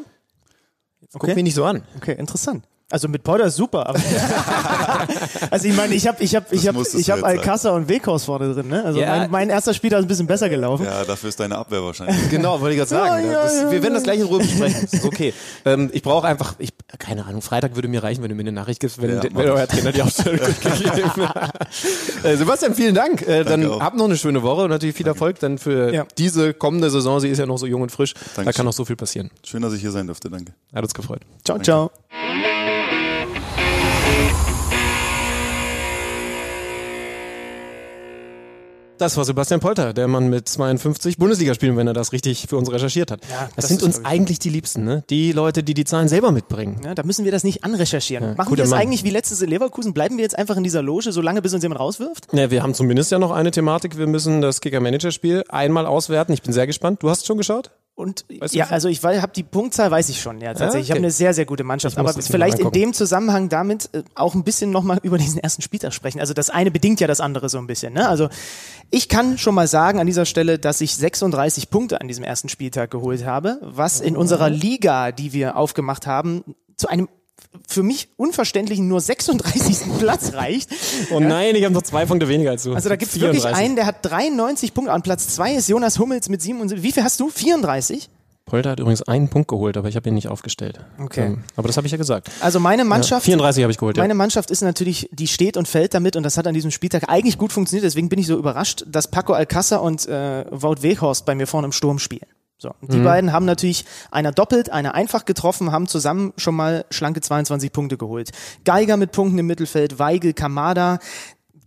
Guck mich nicht so an. Okay, interessant. Also mit Polder ist super, aber also ich meine, ich habe ich habe ich habe ich habe. Alcázar und Weghorst vorne drin, ne? Also Ja. mein, mein erster Spieler ist ein bisschen besser gelaufen. ja, dafür ist deine Abwehr wahrscheinlich. Genau, wollte ich gerade sagen. Ja, ja, das, ja, wir werden das gleich in Ruhe besprechen. Okay. Ähm, ich brauche einfach, ich, keine Ahnung, Freitag würde mir reichen, wenn du mir eine Nachricht gibst, wenn, Ja, wenn euer Trainer die Aufstellung gegeben hat. Äh, Sebastian, vielen Dank. Äh, dann Danke auch. habt noch eine schöne Woche und natürlich viel Erfolg dann für Ja. diese kommende Saison. Sie ist ja noch so jung und frisch. Da Dankeschön. kann noch so viel passieren. Schön, dass ich hier sein durfte. Danke. Hat uns gefreut. Ciao, ciao. Das war Sebastian Polter, der Mann mit 52 Bundesligaspielen, wenn er das richtig für uns recherchiert hat. Ja, das, das sind ist, uns eigentlich die Liebsten, ne? Die Leute, die die Zahlen selber mitbringen. Ja, da müssen wir das nicht anrecherchieren. Ja, Machen wir es Mann. eigentlich wie letztes in Leverkusen? Bleiben wir jetzt einfach in dieser Loge, solange bis uns jemand rauswirft? Ja, wir haben zumindest ja noch eine Thematik. Wir müssen das Kicker-Manager-Spiel einmal auswerten. Ich bin sehr gespannt. Du hast schon geschaut? Und Weißt ja, also ich habe die Punktzahl weiß ich schon, ja tatsächlich. Ich habe okay. eine sehr sehr gute Mannschaft, aber vielleicht in dem Zusammenhang damit äh, auch ein bisschen nochmal über diesen ersten Spieltag sprechen. Also das eine bedingt ja das andere so ein bisschen. Ne? Also ich kann schon mal sagen an dieser Stelle, dass ich 36 Punkte an diesem ersten Spieltag geholt habe, was in unserer Liga, die wir aufgemacht haben, zu einem für mich unverständlichen nur 36. Platz reicht. Oh nein, ich habe noch zwei Punkte weniger als du. Also da gibt es wirklich 34. einen, der hat 93 Punkte. An Platz zwei ist Jonas Hummels mit 77. Wie viel hast du? 34? Polter hat übrigens einen Punkt geholt, aber ich habe ihn nicht aufgestellt. Okay. Ähm, aber das habe ich ja gesagt. Also meine Ja, Mannschaft 34 habe ich geholt, ja. Meine Mannschaft ist natürlich, die steht und fällt damit und das hat an diesem Spieltag eigentlich gut funktioniert. Deswegen bin ich so überrascht, dass Paco Alcázar und äh, Wout Weghorst bei mir vorne im Sturm spielen. So, die Mhm. beiden haben natürlich einer doppelt, einer einfach getroffen, haben zusammen schon mal schlanke 22 Punkte geholt. Geiger mit Punkten im Mittelfeld, Weigel, Kamada.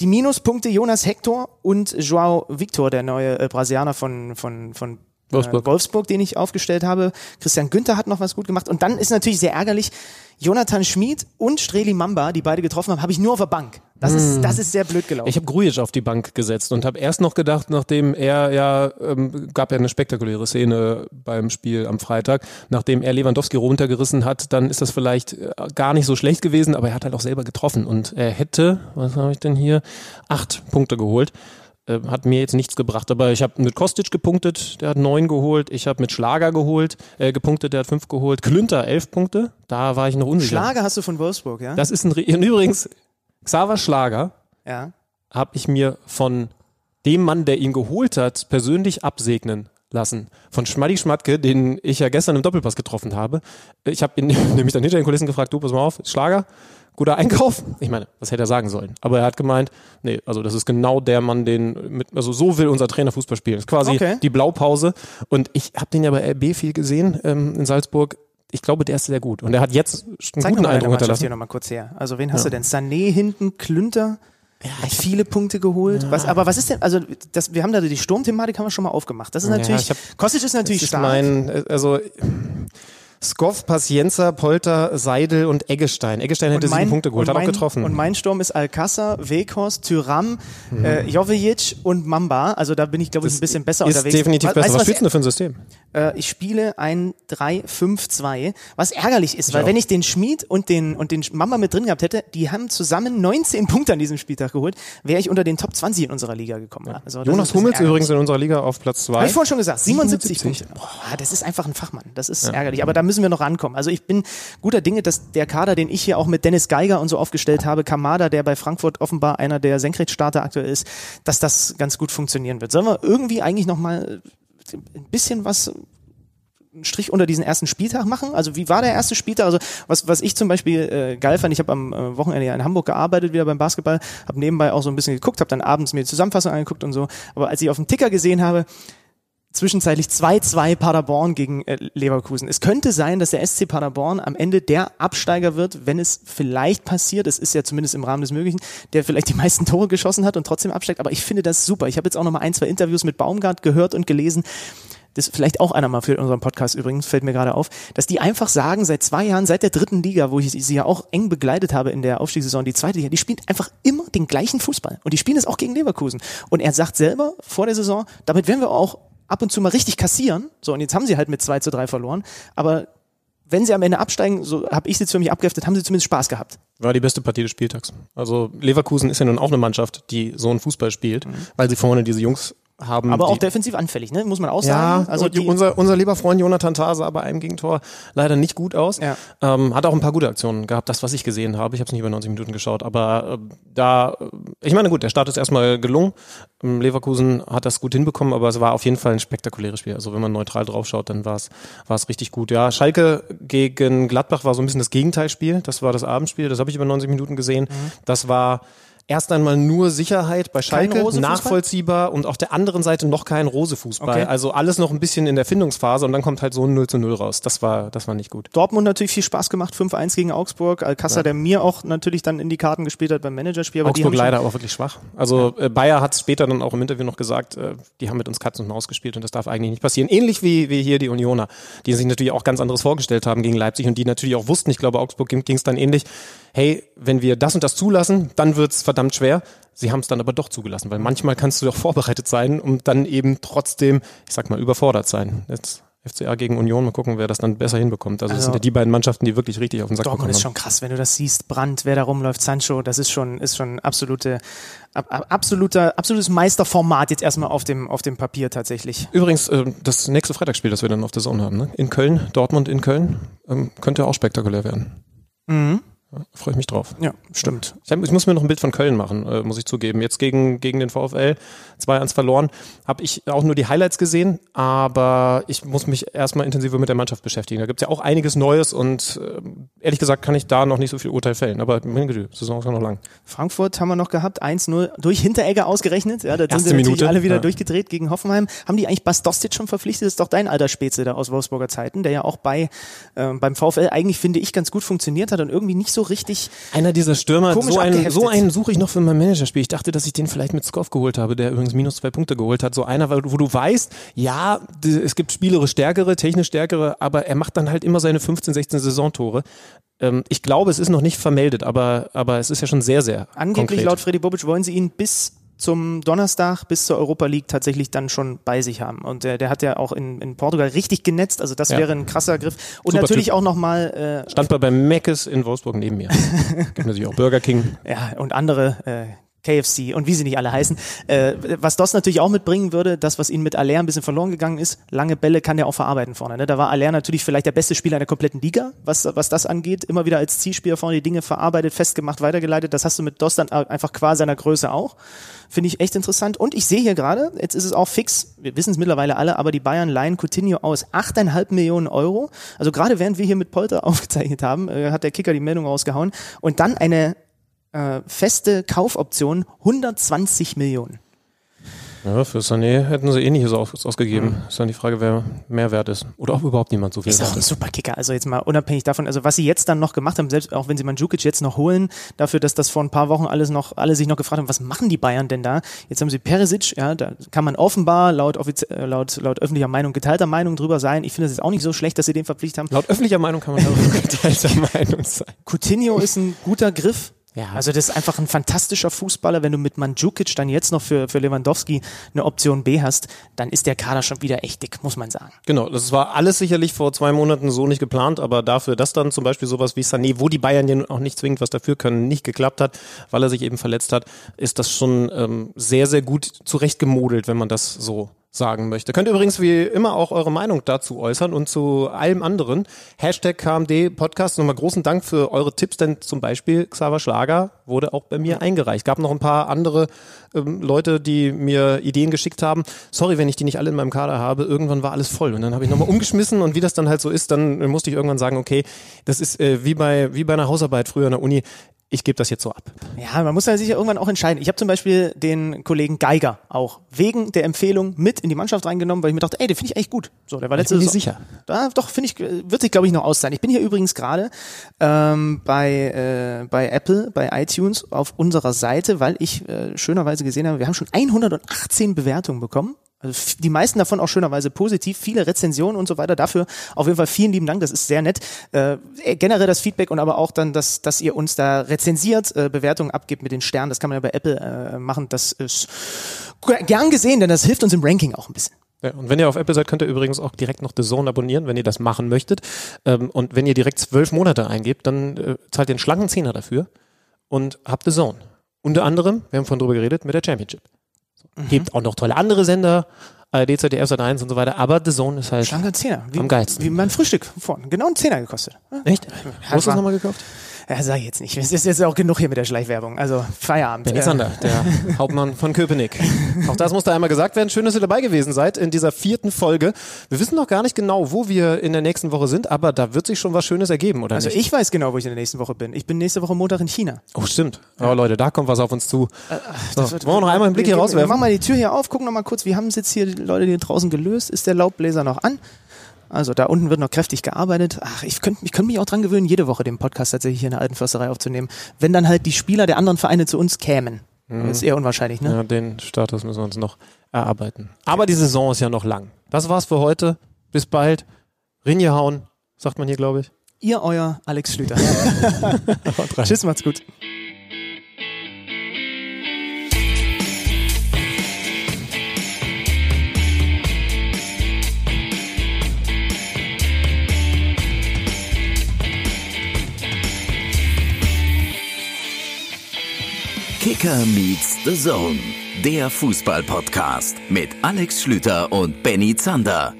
Die Minuspunkte Jonas Hector und Joao Victor, der neue äh, Brasilianer von, von, von Wolfsburg. Äh, Wolfsburg, den ich aufgestellt habe. Christian Günther hat noch was gut gemacht. Und dann ist natürlich sehr ärgerlich, Jonathan Schmid und Streli Mamba, die beide getroffen haben, habe ich nur auf der Bank. Das ist, das ist sehr blöd gelaufen. Ich habe Grujic auf die Bank gesetzt und habe erst noch gedacht, nachdem er ja, ähm, gab ja eine spektakuläre Szene beim Spiel am Freitag, nachdem er Lewandowski runtergerissen hat, dann ist das vielleicht äh, gar nicht so schlecht gewesen, aber er hat halt auch selber getroffen und er hätte, was habe ich denn hier, acht Punkte geholt. Äh, Hat mir jetzt nichts gebracht, aber ich habe mit Kostic gepunktet, der hat neun geholt. Ich habe mit Schlager geholt, äh, gepunktet, der hat fünf geholt. Klünter elf Punkte, da war ich noch unsicher. Schlager hast du von Wolfsburg, ja? Das ist ein, Re- und übrigens, Xaver Schlager ja. habe ich mir von dem Mann, der ihn geholt hat, persönlich absegnen lassen. Von Schmaddi Schmatke, den ich ja gestern im Doppelpass getroffen habe. Ich habe ihn nämlich dann hinter den Kulissen gefragt, du, pass mal auf, Schlager, guter Einkauf. Ich meine, was hätte er sagen sollen? Aber er hat gemeint, nee, also das ist genau der Mann, den mit, also so will unser Trainer Fußball spielen. Das ist quasi Okay. die Blaupause. Und ich habe den ja bei RB viel gesehen ähm, in Salzburg. Ich glaube, der ist sehr gut. Und er hat jetzt einen Zeig guten Eindruck Mannschaft hier hinterlassen. nochmal kurz her. Also wen hast du denn? Sané hinten, Klünter, hat viele Punkte geholt. Was, aber was ist denn, also das, wir haben da die Sturmthematik haben wir schon mal aufgemacht. Das ist Ja, natürlich, ich hab- Kostic ist natürlich ist stark. mein, äh, also Skoff, Pacienza, Polter, Seidel und Eggestein. Eggestein hätte sieben Punkte geholt, hat auch mein- getroffen. Und mein Sturm ist Alcázar, Weghorst, Tyram, äh, Jovic und Mamba. Also da bin ich, glaube ich, ein bisschen besser ist unterwegs. definitiv besser. weißt Was was spielst du denn für ein System? Äh, ich spiele ein 3-5-2, was ärgerlich ist, weil auch. wenn ich den Schmied und den, und den Mamba mit drin gehabt hätte, die haben zusammen 19 Punkte an diesem Spieltag geholt, wäre ich unter den Top 20 in unserer Liga gekommen. Also das ist ein Jonas Hummels übrigens in unserer Liga auf Platz zwei. Habe ich vorhin schon gesagt, 77, 77. Punkte. Boah, das ist einfach ein Fachmann. Das ist ärgerlich. Aber da müssen wir noch rankommen. Also ich bin guter Dinge, dass der Kader, den ich hier auch mit Dennis Geiger und so aufgestellt habe, Kamada, der bei Frankfurt offenbar einer der Senkrechtstarter aktuell ist, dass das ganz gut funktionieren wird. Sollen wir irgendwie eigentlich noch mal ein bisschen was einen Strich unter diesen ersten Spieltag machen? Also wie war der erste Spieltag? Also was, was ich zum Beispiel äh, geil fand, ich habe am äh, Wochenende ja in Hamburg gearbeitet, wieder beim Basketball, habe nebenbei auch so ein bisschen geguckt, habe dann abends mir die Zusammenfassung angeguckt und so. Aber als ich auf dem Ticker gesehen habe, zwischenzeitlich 2-2 Paderborn gegen äh, Leverkusen. Es könnte sein, dass der SC Paderborn am Ende der Absteiger wird, wenn es vielleicht passiert, es ist ja zumindest im Rahmen des Möglichen, der vielleicht die meisten Tore geschossen hat und trotzdem absteigt. Aber ich finde das super. Ich habe jetzt auch noch mal ein, zwei Interviews mit Baumgart gehört und gelesen. Das vielleicht auch einer mal für unseren Podcast übrigens, fällt mir gerade auf, dass die einfach sagen, seit zwei Jahren, seit der dritten Liga, wo ich sie ja auch eng begleitet habe in der Aufstiegssaison, die zweite Liga, die spielen einfach immer den gleichen Fußball. Und die spielen es auch gegen Leverkusen. Und er sagt selber vor der Saison, damit werden wir auch ab und zu mal richtig kassieren. So, und jetzt haben sie halt mit 2 zu 3 verloren. Aber wenn sie am Ende absteigen, so habe ich sie für mich abgeheftet, haben sie zumindest Spaß gehabt. War die beste Partie des Spieltags. Also Leverkusen ist ja nun auch eine Mannschaft, die so einen Fußball spielt, weil sie vorne diese Jungs haben. Aber auch defensiv anfällig, ne? muss man auch ja, sagen. Also und die, unser, unser lieber Freund Jonathan Tah sah bei einem Gegentor leider nicht gut aus. Ja. Ähm, hat auch ein paar gute Aktionen gehabt, das, was ich gesehen habe. Ich habe es nicht über 90 Minuten geschaut, aber äh, da, äh, ich meine, gut, der Start ist erstmal gelungen. Ähm, Leverkusen hat das gut hinbekommen, aber es war auf jeden Fall ein spektakuläres Spiel. Also wenn man neutral draufschaut, dann war es war es richtig gut. Ja, Schalke gegen Gladbach war so ein bisschen das Gegenteilspiel. Das war das Abendspiel, das habe ich über 90 Minuten gesehen. Mhm. Das war erst einmal nur Sicherheit bei Schalke, nachvollziehbar und auf der anderen Seite noch kein Rose-Fußball. Okay. Also alles noch ein bisschen in der Findungsphase und dann kommt halt so ein 0 zu 0 raus. Das war, das war nicht gut. Dortmund natürlich viel Spaß gemacht, 5-1 gegen Augsburg. Alcázar, der mir auch natürlich dann in die Karten gespielt hat beim Managerspiel. Aber Augsburg leider auch wirklich schwach. Also äh, Bayer hat später dann auch im Interview noch gesagt, äh, die haben mit uns Katz und Maus gespielt und das darf eigentlich nicht passieren. Ähnlich wie, wie hier die Unioner, die sich natürlich auch ganz anderes vorgestellt haben gegen Leipzig und die natürlich auch wussten, ich glaube Augsburg ging es dann ähnlich, hey, wenn wir das und das zulassen, dann wird's verdammt schwer. Sie haben es dann aber doch zugelassen, weil manchmal kannst du doch vorbereitet sein und dann eben trotzdem, ich sag mal, überfordert sein. Jetzt FCA gegen Union, mal gucken, wer das dann besser hinbekommt. Also, das Also- sind ja die beiden Mannschaften, die wirklich richtig auf den Sack Dortmund ist schon krass, wenn du das siehst. Brandt, wer da rumläuft, Sancho, das ist schon, ist schon absolute, ab, ab, absoluter, absolutes Meisterformat jetzt erstmal auf dem, auf dem Papier tatsächlich. Übrigens, äh, das nächste Freitagsspiel, das wir dann auf der Zone haben, ne? in Köln, Dortmund in Köln, ähm, könnte auch spektakulär werden. Mhm. Freue ich mich drauf. Ja, stimmt. Ich, hab, ich muss mir noch ein Bild von Köln machen, äh, muss ich zugeben. Jetzt gegen, gegen den VfL 2-1 verloren. Habe ich auch nur die Highlights gesehen, aber ich muss mich erstmal intensiver mit der Mannschaft beschäftigen. Da gibt's ja auch einiges Neues und äh, ehrlich gesagt kann ich da noch nicht so viel Urteil fällen. Aber meine Güte, Saison ist ja noch lang. Frankfurt haben wir noch gehabt, 1-0 durch Hinteregger ausgerechnet. Ja, da sind Erste sie natürlich Minute, alle wieder ja. durchgedreht gegen Hoffenheim. Haben die eigentlich Bastostic schon verpflichtet? Das ist doch dein alter Spätze da aus Wolfsburger Zeiten, der ja auch bei ähm, beim VfL eigentlich, finde ich, ganz gut funktioniert hat und irgendwie nicht so richtig Einer dieser Stürmer, so einen, so einen suche ich noch für mein Managerspiel. Ich dachte, dass ich den vielleicht mit Skoff geholt habe, der übrigens minus zwei Punkte geholt hat. So einer, wo du weißt, ja, es gibt spielerisch stärkere, technisch stärkere, aber er macht dann halt immer seine 15, 16 Saisontore. Ähm, ich glaube, es ist noch nicht vermeldet, aber, aber es ist ja schon sehr, sehr Angeblich konkret. laut Freddy Bobic wollen sie ihn bis zum Donnerstag, bis zur Europa League tatsächlich dann schon bei sich haben. Und der, der hat ja auch in, in Portugal richtig genetzt, also das Ja. wäre ein krasser Griff. Und Super natürlich Typ. auch nochmal, äh, Stand bei beim Meckes in Wolfsburg neben mir. gibt natürlich auch Burger King. ja, und andere äh, KFC und wie sie nicht alle heißen. Äh, was das natürlich auch mitbringen würde, das, was ihnen mit Aller ein bisschen verloren gegangen ist, lange Bälle kann der auch verarbeiten vorne. Ne? Da war Aller natürlich vielleicht der beste Spieler in der kompletten Liga, was, was das angeht. Immer wieder als Zielspieler vorne die Dinge verarbeitet, festgemacht, weitergeleitet. Das hast du mit Dost dann einfach qua seiner Größe auch. Finde ich echt interessant. Und ich sehe hier gerade, jetzt ist es auch fix, wir wissen es mittlerweile alle, aber die Bayern leihen Coutinho aus 8,5 Millionen Euro. Also gerade während wir hier mit Polter aufgezeichnet haben, äh, hat der Kicker die Meldung rausgehauen. Und dann eine äh, feste Kaufoption 120 Millionen. Ja, für Sané hätten sie ähnliches aus, ausgegeben. Mhm. Ist dann die Frage, wer mehr wert ist. Oder ob überhaupt niemand so viel ist. Ist auch ein super Kicker. Also jetzt mal unabhängig davon, also was sie jetzt dann noch gemacht haben, selbst auch wenn sie Mandzukic jetzt noch holen, dafür, dass das vor ein paar Wochen alles noch, alle sich noch gefragt haben, was machen die Bayern denn da? Jetzt haben sie Perisic, ja, da kann man offenbar laut, äh, laut, laut öffentlicher Meinung, geteilter Meinung drüber sein. Ich finde es jetzt auch nicht so schlecht, dass sie den verpflichtet haben. Laut öffentlicher Meinung kann man darüber geteilter Meinung sein. Coutinho ist ein guter Griff. Ja. Also das ist einfach ein fantastischer Fußballer. Wenn du mit Mandzukic dann jetzt noch für, für Lewandowski eine Option B hast, dann ist der Kader schon wieder echt dick, muss man sagen. Genau, das war alles sicherlich vor zwei Monaten so nicht geplant, aber dafür, dass dann zum Beispiel sowas wie Sané, wo die Bayern ja auch nicht zwingend was dafür können, nicht geklappt hat, weil er sich eben verletzt hat, ist das schon ähm, sehr, sehr gut zurechtgemodelt, wenn man das so sagen möchte. Könnt ihr übrigens wie immer auch eure Meinung dazu äußern und zu allem anderen. Hashtag KMD Podcast. Nochmal großen Dank für eure Tipps, denn zum Beispiel Xaver Schlager wurde auch bei mir eingereicht. Gab noch ein paar andere ähm, Leute, die mir Ideen geschickt haben. Sorry, wenn ich die nicht alle in meinem Kader habe. Irgendwann war alles voll und dann habe ich nochmal umgeschmissen und wie das dann halt so ist, dann musste ich irgendwann sagen, okay, das ist äh, wie bei wie bei einer Hausarbeit früher in der Uni ich gebe das jetzt so ab. Ja, man muss ja sich ja irgendwann auch entscheiden. Ich habe zum Beispiel den Kollegen Geiger auch wegen der Empfehlung mit in die Mannschaft reingenommen, weil ich mir dachte, ey, den finde ich echt gut. So, der war letztes Jahr. sicher. Da, doch, finde ich, wird sich glaube ich noch auszahlen. Ich bin hier übrigens gerade ähm, bei äh, bei Apple, bei iTunes auf unserer Seite, weil ich äh, schönerweise gesehen habe, wir haben schon 118 Bewertungen bekommen also die meisten davon auch schönerweise positiv, viele Rezensionen und so weiter. Dafür auf jeden Fall vielen lieben Dank, das ist sehr nett. Äh, generell das Feedback und aber auch dann, dass, dass ihr uns da rezensiert, äh, Bewertungen abgibt mit den Sternen. Das kann man ja bei Apple äh, machen. Das ist gern gesehen, denn das hilft uns im Ranking auch ein bisschen. Ja, und wenn ihr auf Apple seid, könnt ihr übrigens auch direkt noch The Zone abonnieren, wenn ihr das machen möchtet. Ähm, und wenn ihr direkt zwölf Monate eingebt, dann äh, zahlt ihr einen schlanken Zehner dafür und habt The Zone. Unter anderem, wir haben vorhin drüber geredet, mit der Championship. Mhm. Gibt auch noch tolle andere Sender, ARD, ZDF, Sat1 und so weiter, aber The Zone ist halt Schlanker Zehner. Wie, am geilsten. Wie mein Frühstück vorne. Genau ein Zehner gekostet. Echt? Hast du das nochmal gekauft? Ja, sag ich jetzt nicht. Es ist jetzt auch genug hier mit der Schleichwerbung. Also Feierabend. Benny Sander, der Hauptmann von Köpenick. Auch das muss da einmal gesagt werden. Schön, dass ihr dabei gewesen seid in dieser vierten Folge. Wir wissen noch gar nicht genau, wo wir in der nächsten Woche sind, aber da wird sich schon was Schönes ergeben, oder also nicht? ich weiß genau, wo ich in der nächsten Woche bin. Ich bin nächste Woche Montag in China. Oh, stimmt. Aber Leute, da kommt was auf uns zu. Äh, so, wollen wir noch einmal einen Blick hier rauswerfen? Wir machen mal die Tür hier auf, gucken noch mal kurz, wie haben es jetzt hier die Leute hier draußen gelöst? Ist der Laubbläser noch an? Also da unten wird noch kräftig gearbeitet. Ach, ich könnte ich könnt mich auch dran gewöhnen, jede Woche den Podcast tatsächlich hier in der alten Försterei aufzunehmen. Wenn dann halt die Spieler der anderen Vereine zu uns kämen. Mhm. Das ist eher unwahrscheinlich, ne? Ja, den Status müssen wir uns noch erarbeiten. Aber die Saison ist ja noch lang. Das war's für heute. Bis bald. Rinje hauen, sagt man hier, glaube ich. Ihr, euer Alex Schlüter. Tschüss, macht's gut. Kicker meets the Zone, der Fußball-Podcast mit Alex Schlüter und Benny Zander.